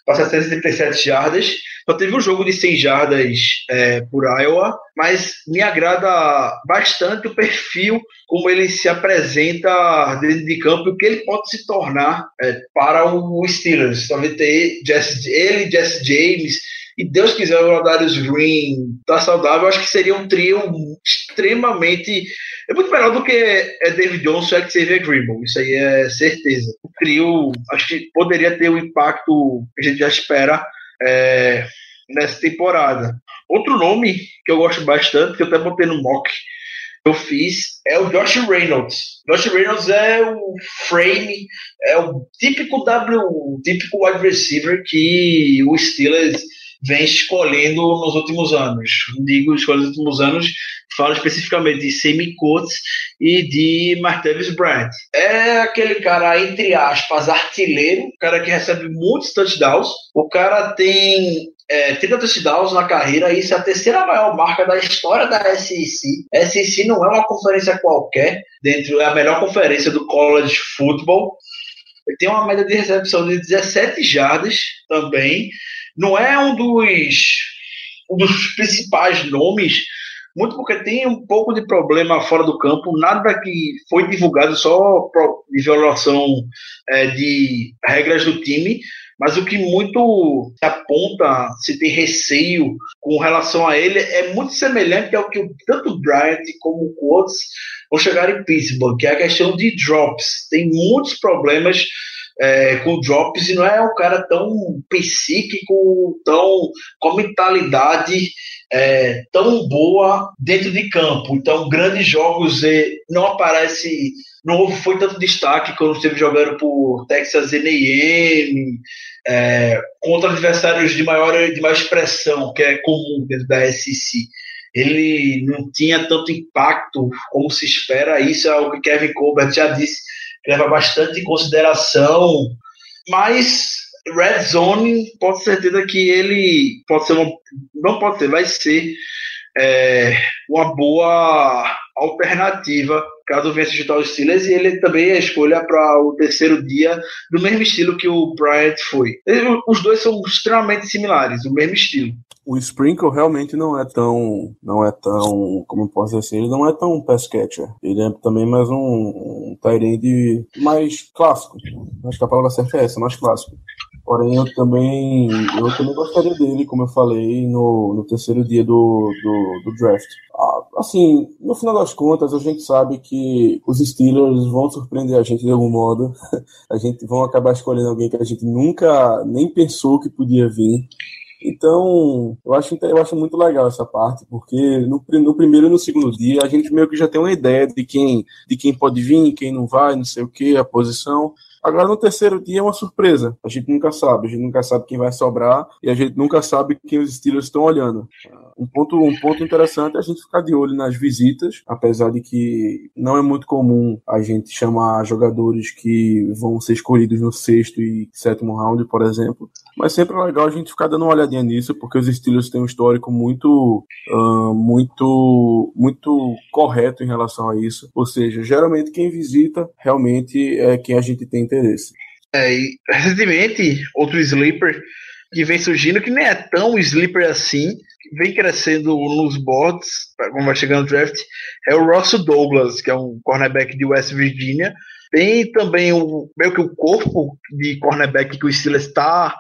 S4: para 737 jardas. Só teve um jogo de 100 jardas é, por Iowa, mas me agrada bastante o perfil, como ele se apresenta dentro de campo e o que ele pode se tornar é, para o Steelers. Talvez ter ele, Jesse James e Deus quiser o Darius Green tá saudável, acho que seria um trio extremamente. É muito melhor do que é David Johnson e Xavier Greenbow, isso aí é certeza. O trio, acho que poderia ter o impacto que a gente já espera é, nessa temporada. Outro nome que eu gosto bastante, que eu até botei no mock eu fiz, é o Josh Reynolds. Josh Reynolds é o frame, é o típico W, típico wide receiver que o Steelers vem escolhendo nos últimos anos. Digo escolhendo nos últimos anos, falo especificamente de Sammy Coates e de Martavis Bryant. É aquele cara, entre aspas, artilheiro, cara que recebe muitos touchdowns. O cara tem é, 30 touchdowns na carreira, isso é a terceira maior marca da história da SEC. SEC não é uma conferência qualquer, dentro é a melhor conferência do college football. Ele tem uma média de recepção de 17 jardas também não é um dos, um dos principais nomes, muito porque tem um pouco de problema fora do campo, nada que foi divulgado só de violação é, de regras do time, mas o que muito se aponta, se tem receio com relação a ele, é muito semelhante ao que tanto o Bryant como o Coates vão chegar em Pittsburgh, que é a questão de drops. Tem muitos problemas é, com drops e não é um cara tão psíquico, tão com mentalidade é, tão boa dentro de campo. Então, grandes jogos não aparece, não foi tanto destaque quando esteve jogando por Texas A&M, é, contra adversários de maior, de maior expressão, que é comum dentro da SEC. Ele não tinha tanto impacto como se espera. Isso é o que Kevin Colbert já disse leva bastante em consideração, mas Red Zone, pode certeza que ele pode ser uma, não pode ser, vai ser é, uma boa alternativa caso venha se os Steelers e ele também é a escolha para o terceiro dia do mesmo estilo que o Bryant foi. Os dois são extremamente similares, o mesmo estilo
S3: o Sprinkle realmente não é tão, não é tão, como eu posso dizer assim, ele não é tão pass catcher. Ele é também mais um, um tight mais clássico. Acho que a palavra certa é essa, mais clássico. Porém, eu também, eu também gostaria dele, como eu falei no, no terceiro dia do, do, do draft. Ah, assim, no final das contas, a gente sabe que os Steelers vão surpreender a gente de algum modo. a gente vão acabar escolhendo alguém que a gente nunca nem pensou que podia vir. Então, eu acho, eu acho muito legal essa parte, porque no, no primeiro e no segundo dia a gente meio que já tem uma ideia de quem, de quem pode vir, quem não vai, não sei o que, a posição. Agora no terceiro dia é uma surpresa. A gente nunca sabe, a gente nunca sabe quem vai sobrar e a gente nunca sabe quem os Steelers estão olhando. Um ponto, um ponto interessante é a gente ficar de olho nas visitas, apesar de que não é muito comum a gente chamar jogadores que vão ser escolhidos no sexto e sétimo round, por exemplo. Mas sempre é legal a gente ficar dando uma olhadinha nisso, porque os Steelers têm um histórico muito, uh, muito, muito correto em relação a isso. Ou seja, geralmente quem visita realmente é quem a gente tem interesse.
S4: É, e recentemente, outro sleeper que vem surgindo, que nem é tão sleeper assim, vem crescendo nos boards, como vai chegando no draft, é o Ross Douglas, que é um cornerback de West Virginia. Tem também o, meio que o corpo de cornerback que o Steelers está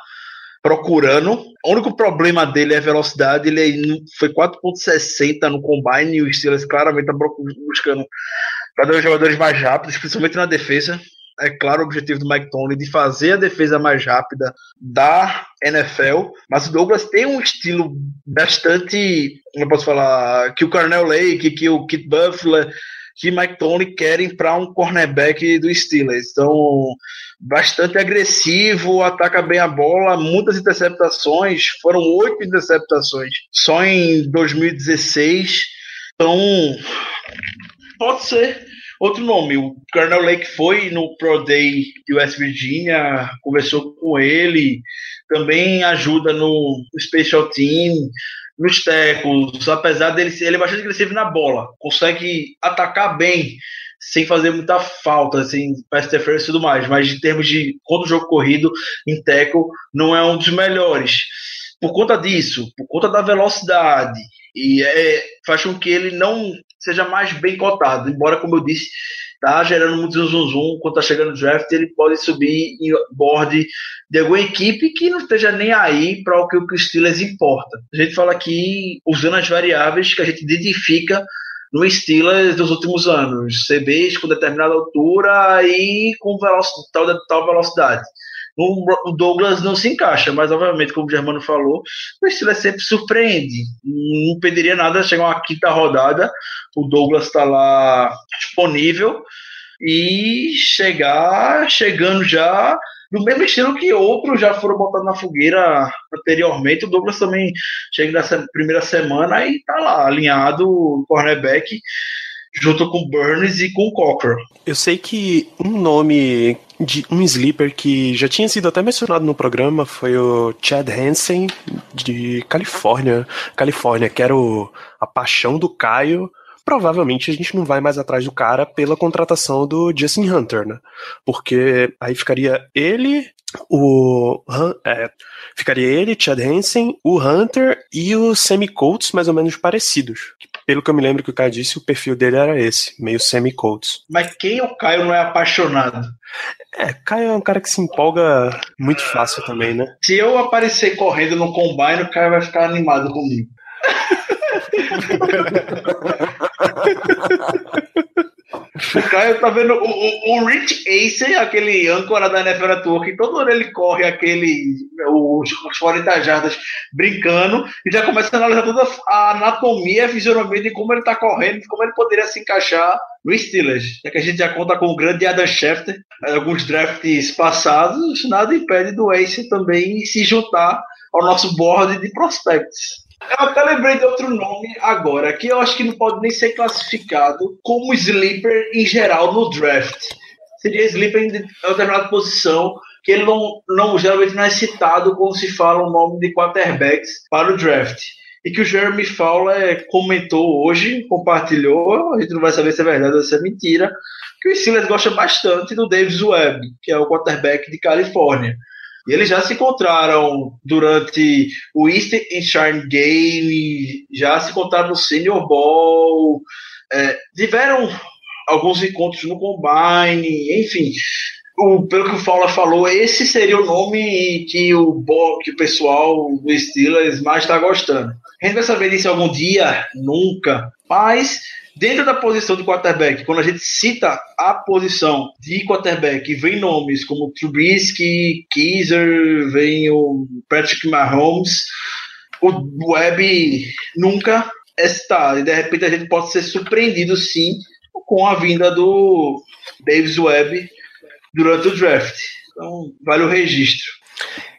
S4: procurando. O único problema dele é a velocidade. Ele foi 4.60 no combine e o Steelers claramente está buscando cada vez jogadores mais rápidos, principalmente na defesa é claro o objetivo do Mike Tony de fazer a defesa mais rápida da NFL, mas o Douglas tem um estilo bastante, eu posso falar, que o Cornell Lake, que o Kit Buffler, que Mike Tony querem para um cornerback do Steelers. Então, bastante agressivo, ataca bem a bola, muitas interceptações, foram oito interceptações só em 2016. Então, pode ser outro nome. O Colonel Lake foi no Pro Day de West Virginia, conversou com ele, também ajuda no Special Team, nos tecos, apesar dele ser, ele é bastante agressivo na bola, consegue atacar bem, sem fazer muita falta, sem pass interference e tudo mais, mas em termos de quando o jogo corrido em teco não é um dos melhores. Por conta disso, por conta da velocidade, e é, faz com que ele não seja mais bem cotado, embora, como eu disse, tá gerando muito zum, zum quando tá chegando no draft, ele pode subir em board de alguma equipe que não esteja nem aí para o que o Steelers importa. A gente fala aqui usando as variáveis que a gente identifica no Steelers dos últimos anos, CBs com determinada altura e com velocidade, tal, tal velocidade. O Douglas não se encaixa, mas obviamente, como o Germano falou, o Steelers sempre surpreende. Não pediria nada chegar uma quinta rodada, o Douglas está lá disponível e chegar chegando já do mesmo estilo que outros já foram botados na fogueira anteriormente. O Douglas também chega nessa primeira semana e tá lá, alinhado, cornerback, junto com Burns e com Cocker.
S1: Eu sei que um nome de um sleeper que já tinha sido até mencionado no programa foi o Chad Hansen de Califórnia, Califórnia, que era o, a paixão do Caio provavelmente a gente não vai mais atrás do cara pela contratação do Justin Hunter, né? Porque aí ficaria ele, o. É, ficaria ele, Chad Hansen, o Hunter e o Semi Coates mais ou menos parecidos. Pelo que eu me lembro que o cara disse, o perfil dele era esse, meio Semi Coates.
S4: Mas quem o Caio não é apaixonado?
S1: É, Caio é um cara que se empolga muito fácil também, né?
S4: Se eu aparecer correndo no combine, o Caio vai ficar animado comigo. O Caio tá vendo o, o, o Rich Ace, aquele âncora da NFL Network, todo ano ele corre aquele, os, os 40 jardas brincando e já começa a analisar toda a anatomia, a fisionomia de como ele tá correndo, de como ele poderia se encaixar no Steelers. Já que a gente já conta com o grande Adam Schefter, alguns drafts passados, nada impede do Ace também se juntar ao nosso board de prospects. Eu até lembrei de outro nome agora, que eu acho que não pode nem ser classificado como sleeper em geral no draft. Seria sleeper em determinada posição, que ele não, não geralmente não é citado quando se fala o nome de quarterbacks para o draft. E que o Jeremy Fowler comentou hoje, compartilhou, a gente não vai saber se é verdade ou se é mentira, que o Steelers gosta bastante do Davis Webb, que é o quarterback de Califórnia. E eles já se encontraram durante o Eastern Shine Game, já se encontraram no Senior Bowl, é, tiveram alguns encontros no Combine, enfim. O, pelo que o Fowler falou, esse seria o nome que o, que o pessoal do Steelers mais está gostando. A gente vai saber disso algum dia? Nunca. Mas Dentro da posição de quarterback, quando a gente cita a posição de quarterback, vem nomes como Trubisky, Keyser, vem o Patrick Mahomes, o Webb nunca está. E de repente a gente pode ser surpreendido sim com a vinda do Davis Webb durante o draft. Então, vale o registro.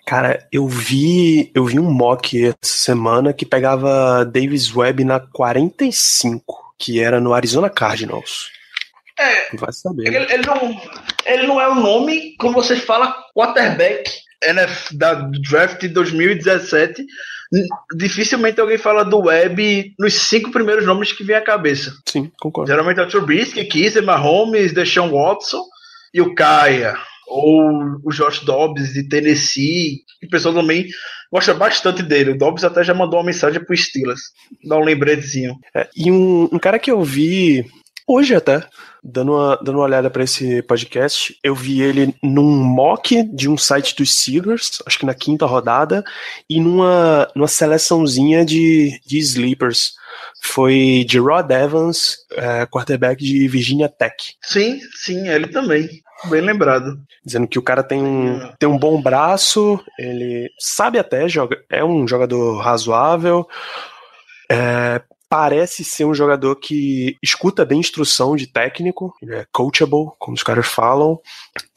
S1: Cara, eu vi, eu vi um mock essa semana que pegava Davis Webb na 45 que era no Arizona Cardinals.
S4: É, Vai saber. Ele, ele, não, ele não é um nome, como você fala, quarterback NF, da draft de 2017. Dificilmente alguém fala do Web nos cinco primeiros nomes que vem à cabeça.
S1: Sim, concordo.
S4: Geralmente é o Trubisky, Kisser, Mahomes, Deshaun Watson e o Kaya. Ou o Josh Dobbs de Tennessee. O pessoal também gosta bastante dele. O Dobbs até já mandou uma mensagem pro Steelers. Dá um lembretezinho.
S1: É, e um, um, cara que eu vi hoje até, dando uma, dando uma olhada para esse podcast, eu vi ele num mock de um site dos Steelers, acho que na quinta rodada, e numa, numa seleçãozinha de, de sleepers. Foi de Rod Evans, é, quarterback de Virginia Tech.
S4: Sim, sim, ele também. Bem lembrado.
S1: Dizendo que o cara tem um, tem um bom braço, ele sabe até, joga, é um jogador razoável, é, parece ser um jogador que escuta bem instrução de técnico, é coachable, como os caras falam,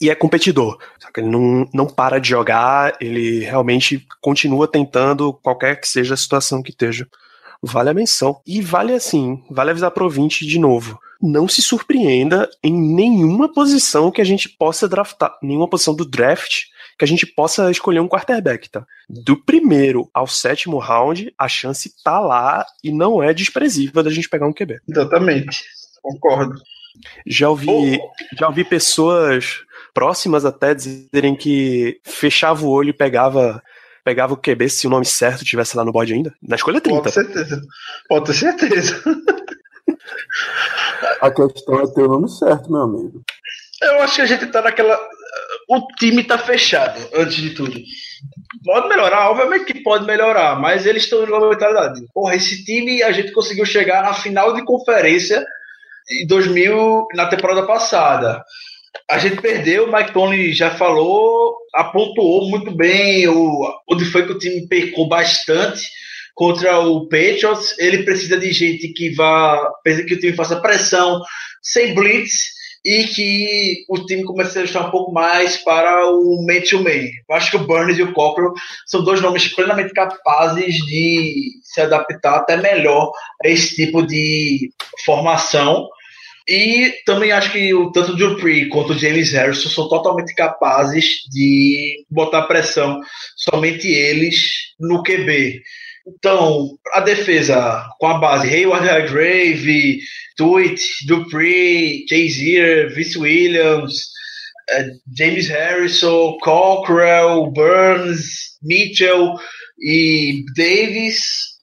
S1: e é competidor. Só que ele não, não para de jogar, ele realmente continua tentando qualquer que seja a situação que esteja. Vale a menção. E vale assim, vale avisar pro ouvinte de novo não se surpreenda em nenhuma posição que a gente possa draftar, nenhuma posição do draft que a gente possa escolher um quarterback, tá? Do primeiro ao sétimo round, a chance tá lá e não é desprezível da gente pegar um QB.
S4: Exatamente. Concordo.
S1: Já ouvi, já ouvi pessoas próximas até dizerem que fechava o olho e pegava pegava o QB se o nome certo tivesse lá no board ainda. Na escolha 30.
S4: Pode ter certeza. Pode ter certeza.
S3: A questão é ter o nome certo, meu amigo.
S4: Eu acho que a gente tá naquela. O time tá fechado, antes de tudo. Pode melhorar, obviamente que pode melhorar, mas eles estão numa mentalidade. Porra, esse time a gente conseguiu chegar na final de conferência em 2000, na temporada passada. A gente perdeu, o Mike Tony já falou, apontou muito bem o, onde foi que o time pecou bastante contra o Patriots. Ele precisa de gente que vá, que o time faça pressão, sem blitz e que o time comece a ajustar um pouco mais para o man-to-man. Eu acho que o Burns e o Cockrell são dois nomes plenamente capazes de se adaptar até melhor a esse tipo de formação. E também acho que o, tanto o Dupree quanto o James Harrison são totalmente capazes de botar pressão, somente eles, no QB. Então, a defesa com a base Hayward Grave, Tuit, Dupree, Chazier, Vince Williams, uh, James Harrison, Cockrell, Burns, Mitchell e Davis.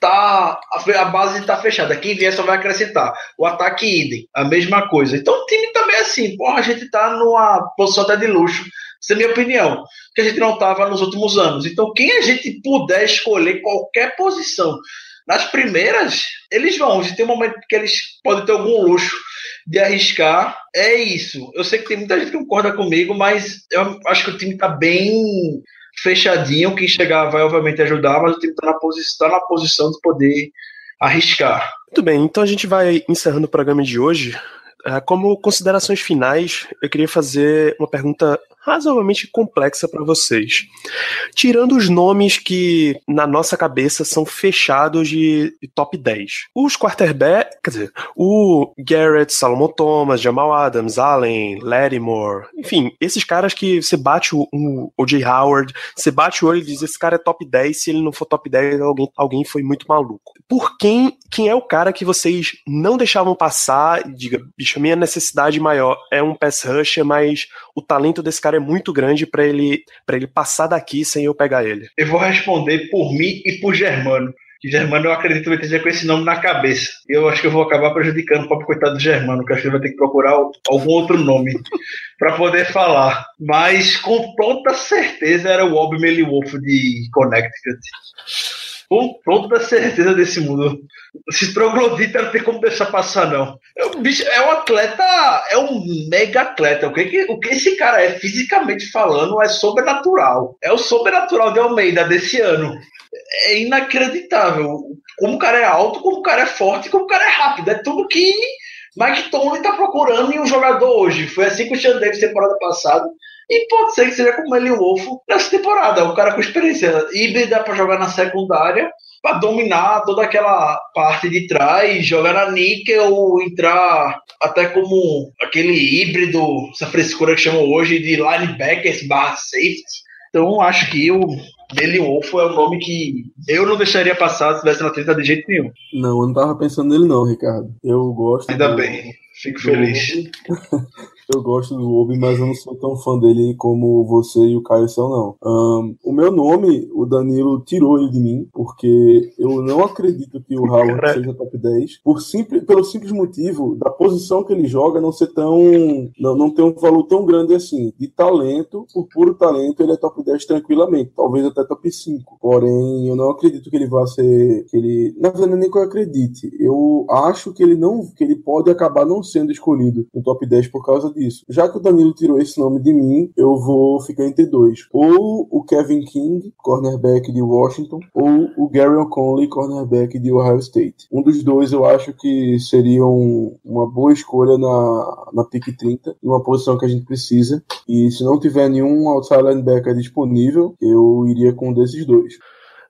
S4: Tá, a base está fechada. Quem vier só vai acrescentar. O ataque idem, a mesma coisa. Então o time também é assim. Porra, a gente está numa posição até de luxo. Essa é a minha opinião. Que a gente não estava nos últimos anos. Então, quem a gente puder escolher qualquer posição nas primeiras, eles vão. Se tem um momento que eles podem ter algum luxo de arriscar, é isso. Eu sei que tem muita gente que concorda comigo, mas eu acho que o time está bem fechadinho. Quem chegar vai, obviamente, ajudar, mas o time está na, posi tá na posição de poder arriscar.
S1: Muito bem, então a gente vai encerrando o programa de hoje. É, como considerações finais, eu queria fazer uma pergunta razoavelmente complexa para vocês. Tirando os nomes que na nossa cabeça são fechados de, top 10. Os quarterback, quer dizer, o Garrett, Salomon Thomas, Jamal Adams, Allen, Lattimore, enfim, esses caras que você bate o, o, o J. Howard, você bate o olho e diz, esse cara é top 10, se ele não for top 10, alguém, alguém foi muito maluco. Por quem, quem é o cara que vocês não deixavam passar diga, bicho, minha necessidade maior é um pass rusher, mas o talento desse cara é muito grande para ele para ele passar daqui sem eu pegar ele.
S4: Eu vou responder por mim e por Germano. Germano eu acredito que ter com esse nome na cabeça. Eu acho que eu vou acabar prejudicando o pobre coitado do Germano, que acho que ele vai ter que procurar algum outro nome para poder falar. Mas com toda certeza era o Bob Wolf de Connecticut com toda certeza desse mundo. Esse troglodita não tem como deixar passar, não. É um, bicho, é um atleta, é um mega atleta. O que, o que esse cara é, fisicamente falando, é sobrenatural. É o sobrenatural de Almeida desse ano. É inacreditável. Como o cara é alto, como o cara é forte, como o cara é rápido. É tudo que Mike Tony tá procurando em um jogador hoje. Foi assim com o Sean Davis temporada passada. E pode ser que seja como ele Wolf nessa temporada. Um cara com experiência híbrida para jogar na secundária, para dominar toda aquela parte de trás, jogar na níquel, entrar até como aquele híbrido, essa frescura que chamam hoje de linebackers barra safety. Então acho que o Billy Wolf é um nome que eu não deixaria passar se estivesse na 30 de jeito nenhum.
S3: Não, eu não tava pensando nele não, Ricardo. Eu gosto.
S4: Ainda do... bem. Fico feliz.
S3: eu gosto do Obi, mas eu não sou tão fã dele como você e o Caio são, não. Um, o meu nome, o Danilo tirou ele de mim, porque eu não acredito que o Howard seja top 10, por simples, pelo simples motivo da posição que ele joga não ser tão. não, não ter um valor tão grande assim. De talento, por puro talento, ele é top 10 tranquilamente, talvez até top 5. Porém, eu não acredito que ele vá ser. Que ele, na verdade, nem que eu acredite. Eu acho que ele não. que ele pode acabar não sendo escolhido no top 10 por causa disso. Já que o Danilo tirou esse nome de mim, eu vou ficar entre dois. Ou o Kevin King, cornerback de Washington, ou o Gary O'Connell, cornerback de Ohio State. Um dos dois eu acho que seriam uma boa escolha na, na pick 30, uma posição que a gente precisa. E se não tiver nenhum outside linebacker disponível, eu iria com um desses dois.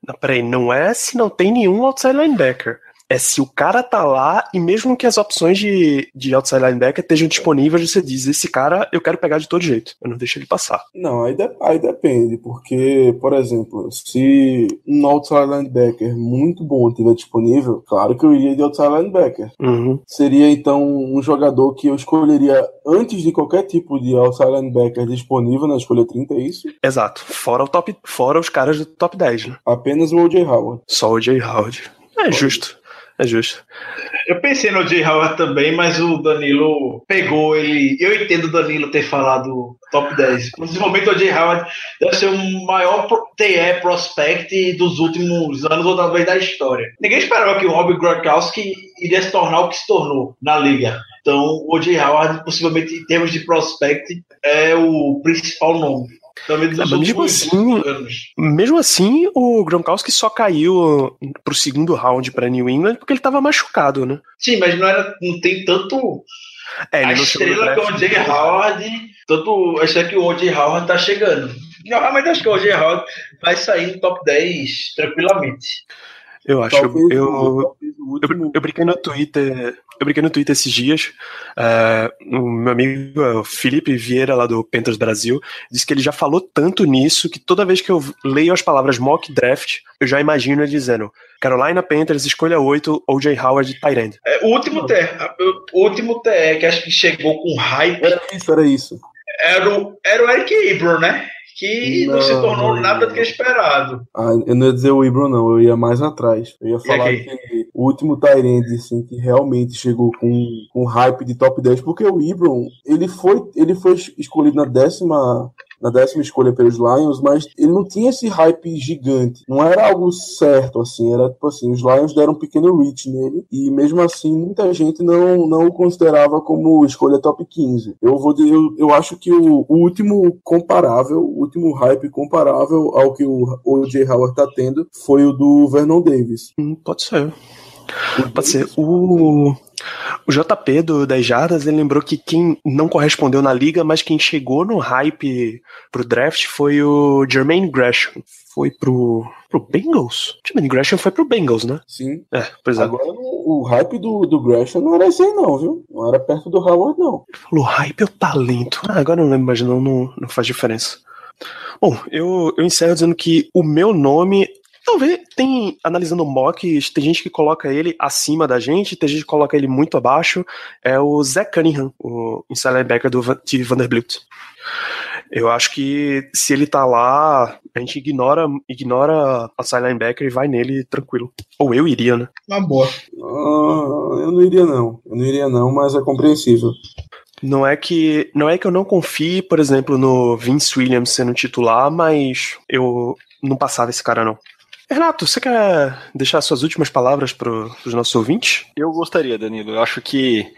S1: Não, peraí, não é se não tem nenhum outside linebacker é se o cara tá lá e mesmo que as opções de, de outside linebacker estejam disponíveis, você diz, esse cara eu quero pegar de todo jeito, eu não deixo ele passar.
S3: Não, aí, de, aí depende, porque, por exemplo, se um outside linebacker muito bom estiver disponível, claro que eu iria de outside linebacker.
S1: Uhum.
S3: Seria então um jogador que eu escolheria antes de qualquer tipo de outside linebacker disponível na escolha 30, é isso?
S1: Exato, fora o top, fora os caras do top 10, né?
S3: Apenas o O.J. Howard.
S1: Só o Jay Howard. É justo. É justo.
S4: Eu pensei no Jay Howard também, mas o Danilo pegou ele. Eu entendo o Danilo ter falado top 10. Principalmente o Jay Howard deve ser o maior TE prospect dos últimos anos ou talvez da história. Ninguém esperava que o Rob Gronkowski iria se tornar o que se tornou na liga. Então, o Jay Howard, possivelmente em termos de prospect, é o principal nome. Dos
S1: Ah, mesmo assim-
S4: anos.
S1: Mesmo assim, o Gronkowski só caiu pro segundo round pra New England porque ele tava machucado, né?
S4: Sim, mas não, era, não tem tanto
S1: É,
S4: a estrela que é o. O.J. Howard, tanto a estrela que o O.J. Howard tá chegando. Eu realmente acho que o O.J. Howard vai sair no top 10 tranquilamente.
S1: Eu acho.
S3: Talvez,
S1: eu,
S3: talvez
S1: Eu,
S3: último.
S1: eu brinquei no Twitter. Eu brinquei no Twitter esses dias. é, o meu amigo o Felipe Vieira, lá do Panthers Brasil, disse que ele já falou tanto nisso que toda vez que eu leio as palavras mock draft, eu já imagino ele dizendo: Carolina Panthers, escolha 8, O.J. Howard, Tyrande.
S4: É, o último TE, o último TE que acho que chegou com hype
S3: Era isso, era isso.
S4: era o, era o Eric Ibram, né? Que não,
S3: Não,
S4: se tornou
S3: não.
S4: nada do que esperado.
S3: Ah, eu não ia dizer o Ibram, não, eu ia mais atrás. Eu ia falar que o último Tyrande, assim, que realmente chegou com, com hype de top 10, porque o Ibram, ele foi, ele foi escolhido na décima. Na décima escolha pelos Lions, mas ele não tinha esse hype gigante. Não era algo certo, assim. Era tipo assim: os Lions deram um pequeno reach nele, e mesmo assim, muita gente não, não o considerava como escolha top 15. Eu vou eu, eu acho que o, o último comparável, o último hype comparável ao que o O.J. Howard tá tendo foi o do Vernon Davis.
S1: Hum, pode ser. Pode ser. O, o JP do 10 Jardas, ele lembrou que quem não correspondeu na liga, mas quem chegou no hype pro draft foi o Jermaine Gresham. Foi pro, pro Bengals? Jermaine Gresham foi pro Bengals, né?
S3: Sim.
S1: É, pois é.
S3: Agora o, o hype do, do Gresham não era esse aí, não, viu? Não era perto do Howard, não.
S1: Falou hype ou talento? Ah, agora eu não lembro, mas não, não, não faz diferença. Bom, eu, eu encerro dizendo que o meu nome. Talvez tem, analisando mocks, tem gente que coloca ele acima da gente, tem gente que coloca ele muito abaixo. É o Zach Cunningham, o inside linebacker do, de Vanderbilt. Eu acho que se ele tá lá, a gente ignora, ignora a side linebacker e vai nele tranquilo. Ou eu iria, né?
S4: Uma boa.
S3: Ah, eu não iria, não. Eu não iria, não, mas é compreensível.
S1: Não é que não é que eu não confie, por exemplo, no Vince Williams sendo titular, mas eu não passava esse cara não. Renato, você quer deixar suas últimas palavras para os nossos ouvintes?
S2: Eu gostaria, Danilo. Eu acho que,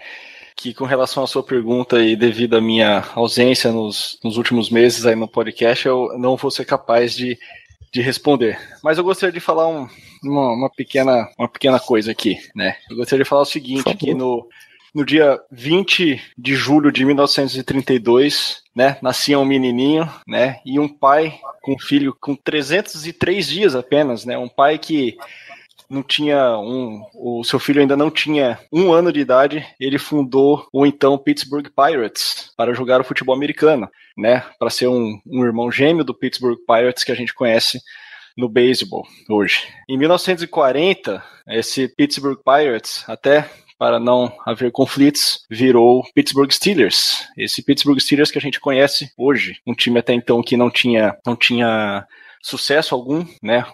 S2: que com relação à sua pergunta e devido à minha ausência nos, nos últimos meses aí no podcast, eu não vou ser capaz de, de responder. Mas eu gostaria de falar um- uma, uma pequena, uma pequena coisa aqui, né? Eu gostaria de falar o seguinte, que no, no dia 20 de julho de 1932, né, nascia um menininho, né, e um pai com um filho com 303 dias apenas, né, um pai que não tinha um, o seu filho ainda não tinha um ano de idade, ele fundou o então Pittsburgh Pirates para jogar o futebol americano, né, para ser um, um irmão gêmeo do Pittsburgh Pirates que a gente conhece no beisebol hoje. Em 1940, esse Pittsburgh Pirates, até para não haver conflitos, virou Pittsburgh Steelers. Esse Pittsburgh Steelers que a gente conhece hoje, um time até então que não tinha, não tinha sucesso algum, né?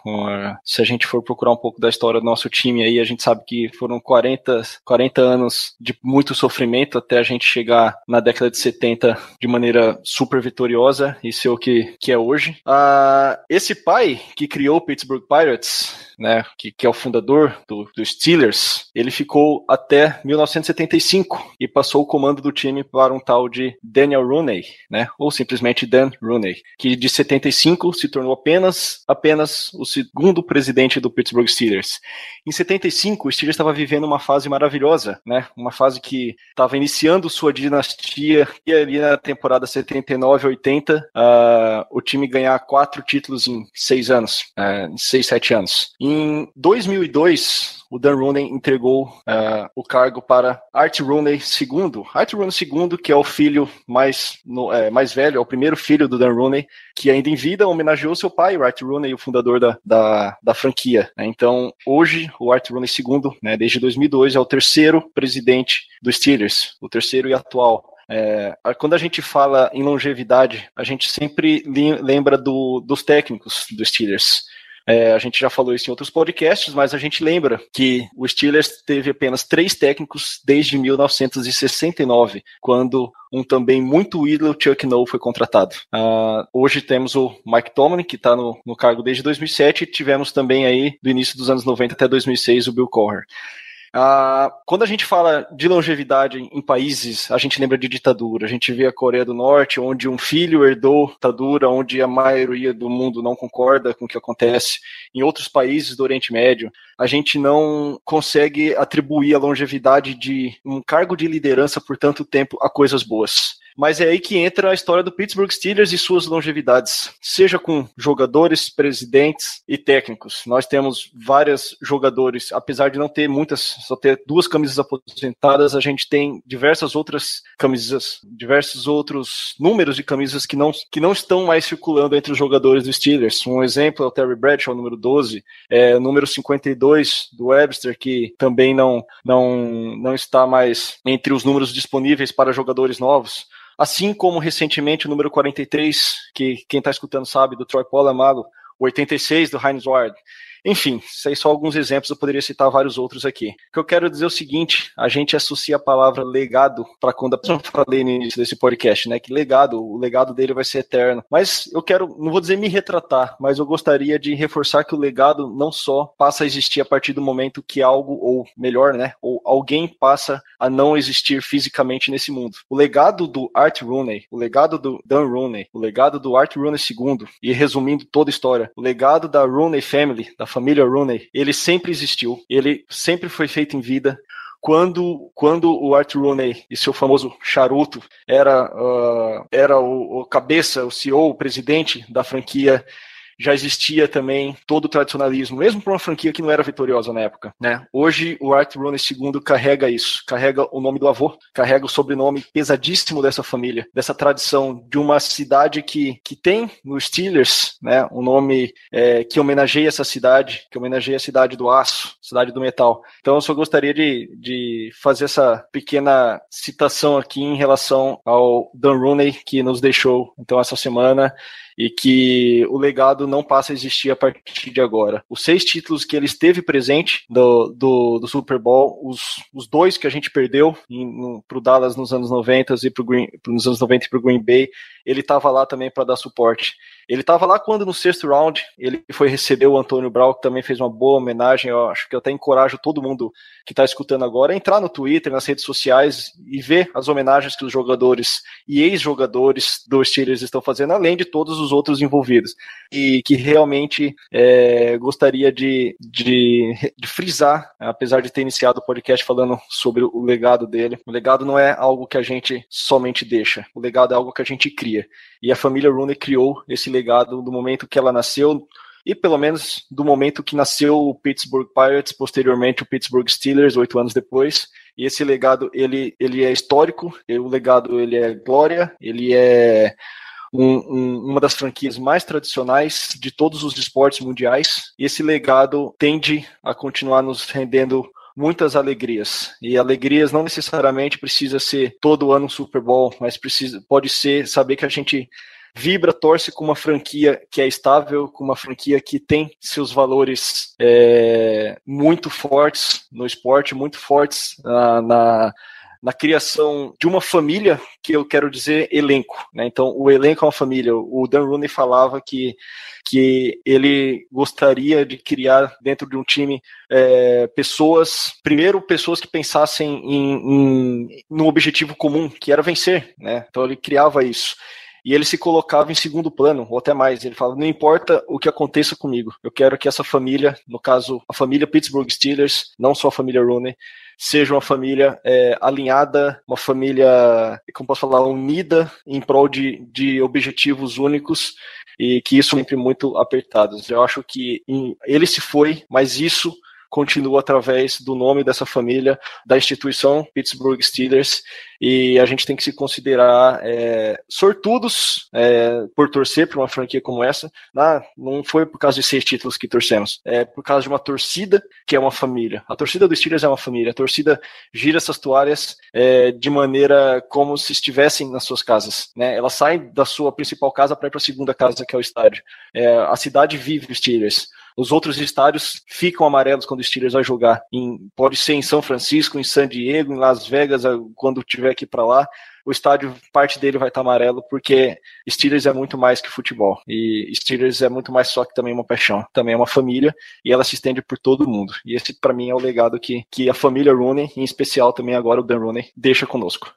S2: Se a gente for procurar um pouco da história do nosso time aí, a gente sabe que foram 40, 40 anos de muito sofrimento até a gente chegar na década de 70 de maneira super vitoriosa e ser o que, que é hoje. Uh, esse pai que criou o Pittsburgh Pirates, né, que, que é o fundador do, do Steelers, ele ficou até 1975 e passou o comando do time para um tal de Daniel Rooney, né, ou simplesmente Dan Rooney, que de 75 se tornou apenas apenas o segundo presidente do Pittsburgh Steelers. Em 75, o Steelers estava vivendo uma fase maravilhosa, né, uma fase que estava iniciando sua dinastia e ali na temporada 79-80 uh, o time ganhar quatro títulos em seis anos, uh, em seis, sete anos. Em 2002, o Dan Rooney entregou uh, o cargo para Art Rooney II. Art Rooney II, que é o filho mais, no, é, mais velho, é o primeiro filho do Dan Rooney, que ainda em vida homenageou seu pai, o Art Rooney, o fundador da, da, da franquia. Né? Então, hoje, o Art Rooney II, né, desde 2002, é o terceiro presidente dos Steelers, o terceiro e atual. É, quando a gente fala em longevidade, a gente sempre lembra do, dos técnicos dos Steelers. É, a gente já falou isso em outros podcasts, mas a gente lembra que o Steelers teve apenas três técnicos desde 1969, quando um também muito ídolo, Chuck Noll, foi contratado. Uh, hoje temos o Mike Tomlin, que está no, no cargo desde 2007, e tivemos também aí, do início dos anos 90 até 2006, o Bill Correr. Ah, quando a gente fala de longevidade em países, a gente lembra de ditadura. A gente vê a Coreia do Norte, onde um filho herdou ditadura, onde a maioria do mundo não concorda com o que acontece. Em outros países do Oriente Médio, a gente não consegue atribuir a longevidade de um cargo de liderança por tanto tempo a coisas boas. Mas é aí que entra a história do Pittsburgh Steelers e suas longevidades, seja com jogadores, presidentes e técnicos. Nós temos vários jogadores, apesar de não ter muitas, só ter duas camisas aposentadas, a gente tem diversas outras camisas, diversos outros números de camisas que não, que não estão mais circulando entre os jogadores do Steelers. Um exemplo é o Terry Bradshaw, número 12, é, número 52 do Webster, que também não, não, não está mais entre os números disponíveis para jogadores novos. Assim como recentemente o número 43, que quem está escutando sabe, do Troy Polamalu, o 86 do Heinz Ward. Enfim, sei só alguns exemplos, eu poderia citar vários outros aqui. O que eu quero dizer é o seguinte: a gente associa a palavra legado para quando eu falei no início desse podcast, né? Que legado, o legado dele vai ser eterno. Mas eu quero, não vou dizer me retratar, mas eu gostaria de reforçar que o legado não só passa a existir a partir do momento que algo, ou melhor, né? Ou alguém passa a não existir fisicamente nesse mundo. O legado do Art Rooney, o legado do Dan Rooney, o legado do Art Rooney II, e resumindo toda a história, o legado da Rooney Family, da família Rooney, ele sempre existiu, ele sempre foi feito em vida. Quando, quando o Art Rooney e seu famoso charuto era, uh, era o, o cabeça, o CEO, o presidente da franquia já existia também todo o tradicionalismo, mesmo para uma franquia que não era vitoriosa na época. Né? Hoje, o Art Rooney II carrega isso, carrega o nome do avô, carrega o sobrenome pesadíssimo dessa família, dessa tradição de uma cidade que, que tem no Steelers né, um nome é, que homenageia essa cidade, que homenageia a cidade do aço, cidade do metal. Então, eu só gostaria de, de fazer essa pequena citação aqui em relação ao Dan Rooney, que nos deixou então essa semana e que o legado não passa a existir a partir de agora. Os seis títulos que ele esteve presente do, do, do Super Bowl, os, os dois que a gente perdeu para o Dallas nos anos 90 e pro Green, nos anos 90 e para o Green Bay, ele estava lá também para dar suporte. Ele estava lá quando no sexto round ele foi receber o Antônio Brown, que também fez uma boa homenagem. Eu acho que eu até encorajo todo mundo que está escutando agora a entrar no Twitter, nas redes sociais e ver as homenagens que os jogadores e ex-jogadores dos Steelers estão fazendo, além de todos os outros envolvidos. E que realmente é, gostaria de, de, de frisar, apesar de ter iniciado o podcast falando sobre o legado dele. O legado não é algo que a gente somente deixa, o legado é algo que a gente cria. E a família Rooney criou esse legado do momento que ela nasceu e pelo menos do momento que nasceu o Pittsburgh Pirates, posteriormente o Pittsburgh Steelers, oito anos depois. E esse legado ele, ele é histórico, o legado ele é glória, ele é um, um, uma das franquias mais tradicionais de todos os esportes mundiais. E esse legado tende a continuar nos rendendo muitas alegrias. E alegrias não necessariamente precisa ser todo ano um Super Bowl, mas precisa, pode ser saber que a gente vibra, torce com uma franquia que é estável, com uma franquia que tem seus valores é, muito fortes no esporte, muito fortes na, na na criação de uma família, que eu quero dizer elenco. Né? Então, o elenco é uma família. O Dan Rooney falava que, que ele gostaria de criar dentro de um time é, pessoas, primeiro, pessoas que pensassem em, em, num objetivo comum, que era vencer. Né? Então, ele criava isso e ele se colocava em segundo plano, ou até mais. Ele falava: não importa o que aconteça comigo, eu quero que essa família, no caso, a família Pittsburgh Steelers, não só a família Rooney, seja uma família é, alinhada, uma família, como posso falar, unida em prol de, de objetivos únicos e que isso sempre muito apertados. Eu acho que em, ele se foi, mas isso continua através do nome dessa família, da instituição Pittsburgh Steelers, e a gente tem que se considerar é, sortudos é, por torcer para uma franquia como essa. Ah, não foi por causa de seis títulos que torcemos, é por causa de uma torcida que é uma família. A torcida do Steelers é uma família. A torcida gira essas toalhas é, de maneira como se estivessem nas suas casas. Né? Elas saem da sua principal casa para ir para a segunda casa, que é o estádio. É, a cidade vive os Steelers. Os outros estádios ficam amarelos quando o Steelers vai jogar. Em, pode ser em São Francisco, em San Diego, em Las Vegas, quando tiver ir para lá. O estádio, parte dele vai estar tá amarelo, porque Steelers é muito mais que futebol. E Steelers é muito mais só que também uma paixão. Também é uma família e ela se estende por todo mundo. E esse, para mim, é o legado que, que a família Rooney, em especial também agora o Dan Rooney, deixa conosco.